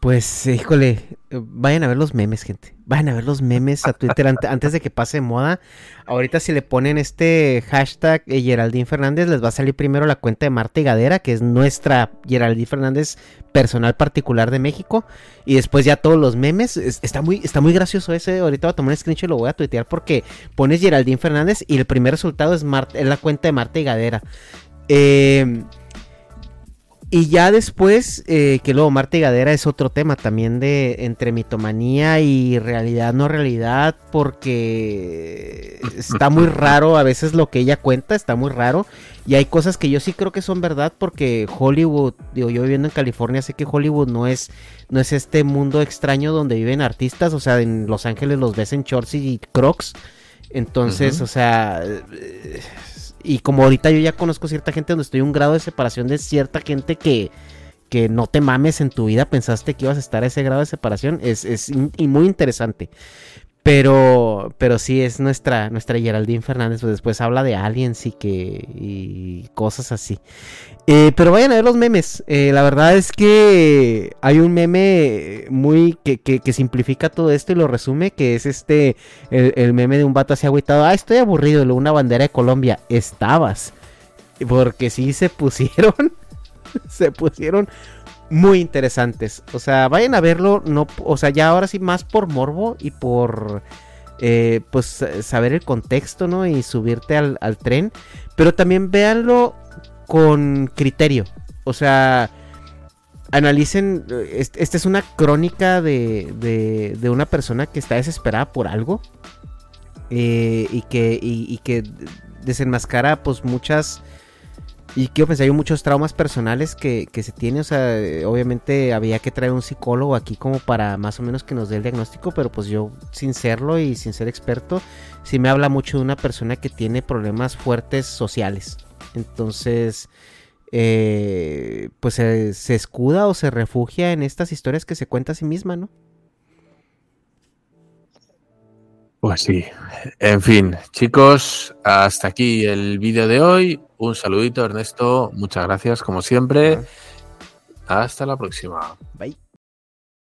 Pues, híjole, vayan a ver los memes, gente. Vayan a ver los memes a Twitter ante- antes de que pase de moda. Ahorita si le ponen este hashtag eh, Geraldine Fernández, les va a salir primero la cuenta de Marta y Gadera, que es nuestra Geraldine Fernández personal particular de México. Y después ya todos los memes. Es- está, muy, está muy gracioso ese. Ahorita voy a tomar un screenshot y lo voy a tuitear porque pones Geraldine Fernández y el primer resultado es, es la cuenta de Marta y Gadera. Eh, y ya después, eh, que luego Marta y Gadera es otro tema también de entre mitomanía y realidad, no realidad, porque está muy raro a veces lo que ella cuenta, está muy raro. Y hay cosas que yo sí creo que son verdad, porque Hollywood, digo, yo viviendo en California, sé que Hollywood no es, no es este mundo extraño donde viven artistas, o sea, en Los Ángeles los ves en shorts y crocs. Entonces, o sea, eh, y como ahorita yo ya conozco cierta gente donde estoy un grado de separación de cierta gente que, que no te mames en tu vida, pensaste que ibas a estar a ese grado de separación, es, es y muy interesante. Pero, pero sí es nuestra, nuestra Geraldine Fernández, pues después habla de aliens y que, y cosas así. Eh, pero vayan a ver los memes. Eh, la verdad es que hay un meme muy que, que- simplifica todo esto y lo resume, que es este, el, el meme de un vato así agüitado. Ah, estoy aburrido, una bandera de Colombia. Estabas. Porque sí se pusieron, se pusieron muy interesantes. O sea, vayan a verlo, no, o sea, ya ahora sí más por morbo y por eh, pues saber el contexto, ¿no? Y subirte al, al tren. Pero también véanlo con criterio. O sea, analicen. eh, est- Esta es una crónica de, de, de una persona que está desesperada por algo. eh, y que, y, y que desenmascara pues muchas y quiero pensar, hay muchos traumas personales que, que se tiene, o sea, obviamente había que traer un psicólogo aquí como para más o menos que nos dé el diagnóstico, pero pues yo sin serlo y sin ser experto, sí me habla mucho de una persona que tiene problemas fuertes sociales. Entonces, eh, pues se, se escuda o se refugia en estas historias que se cuenta a sí misma, ¿no? Pues sí. En fin, chicos, hasta aquí el vídeo de hoy. Un saludito, Ernesto. Muchas gracias, como siempre. Hasta la próxima. Bye.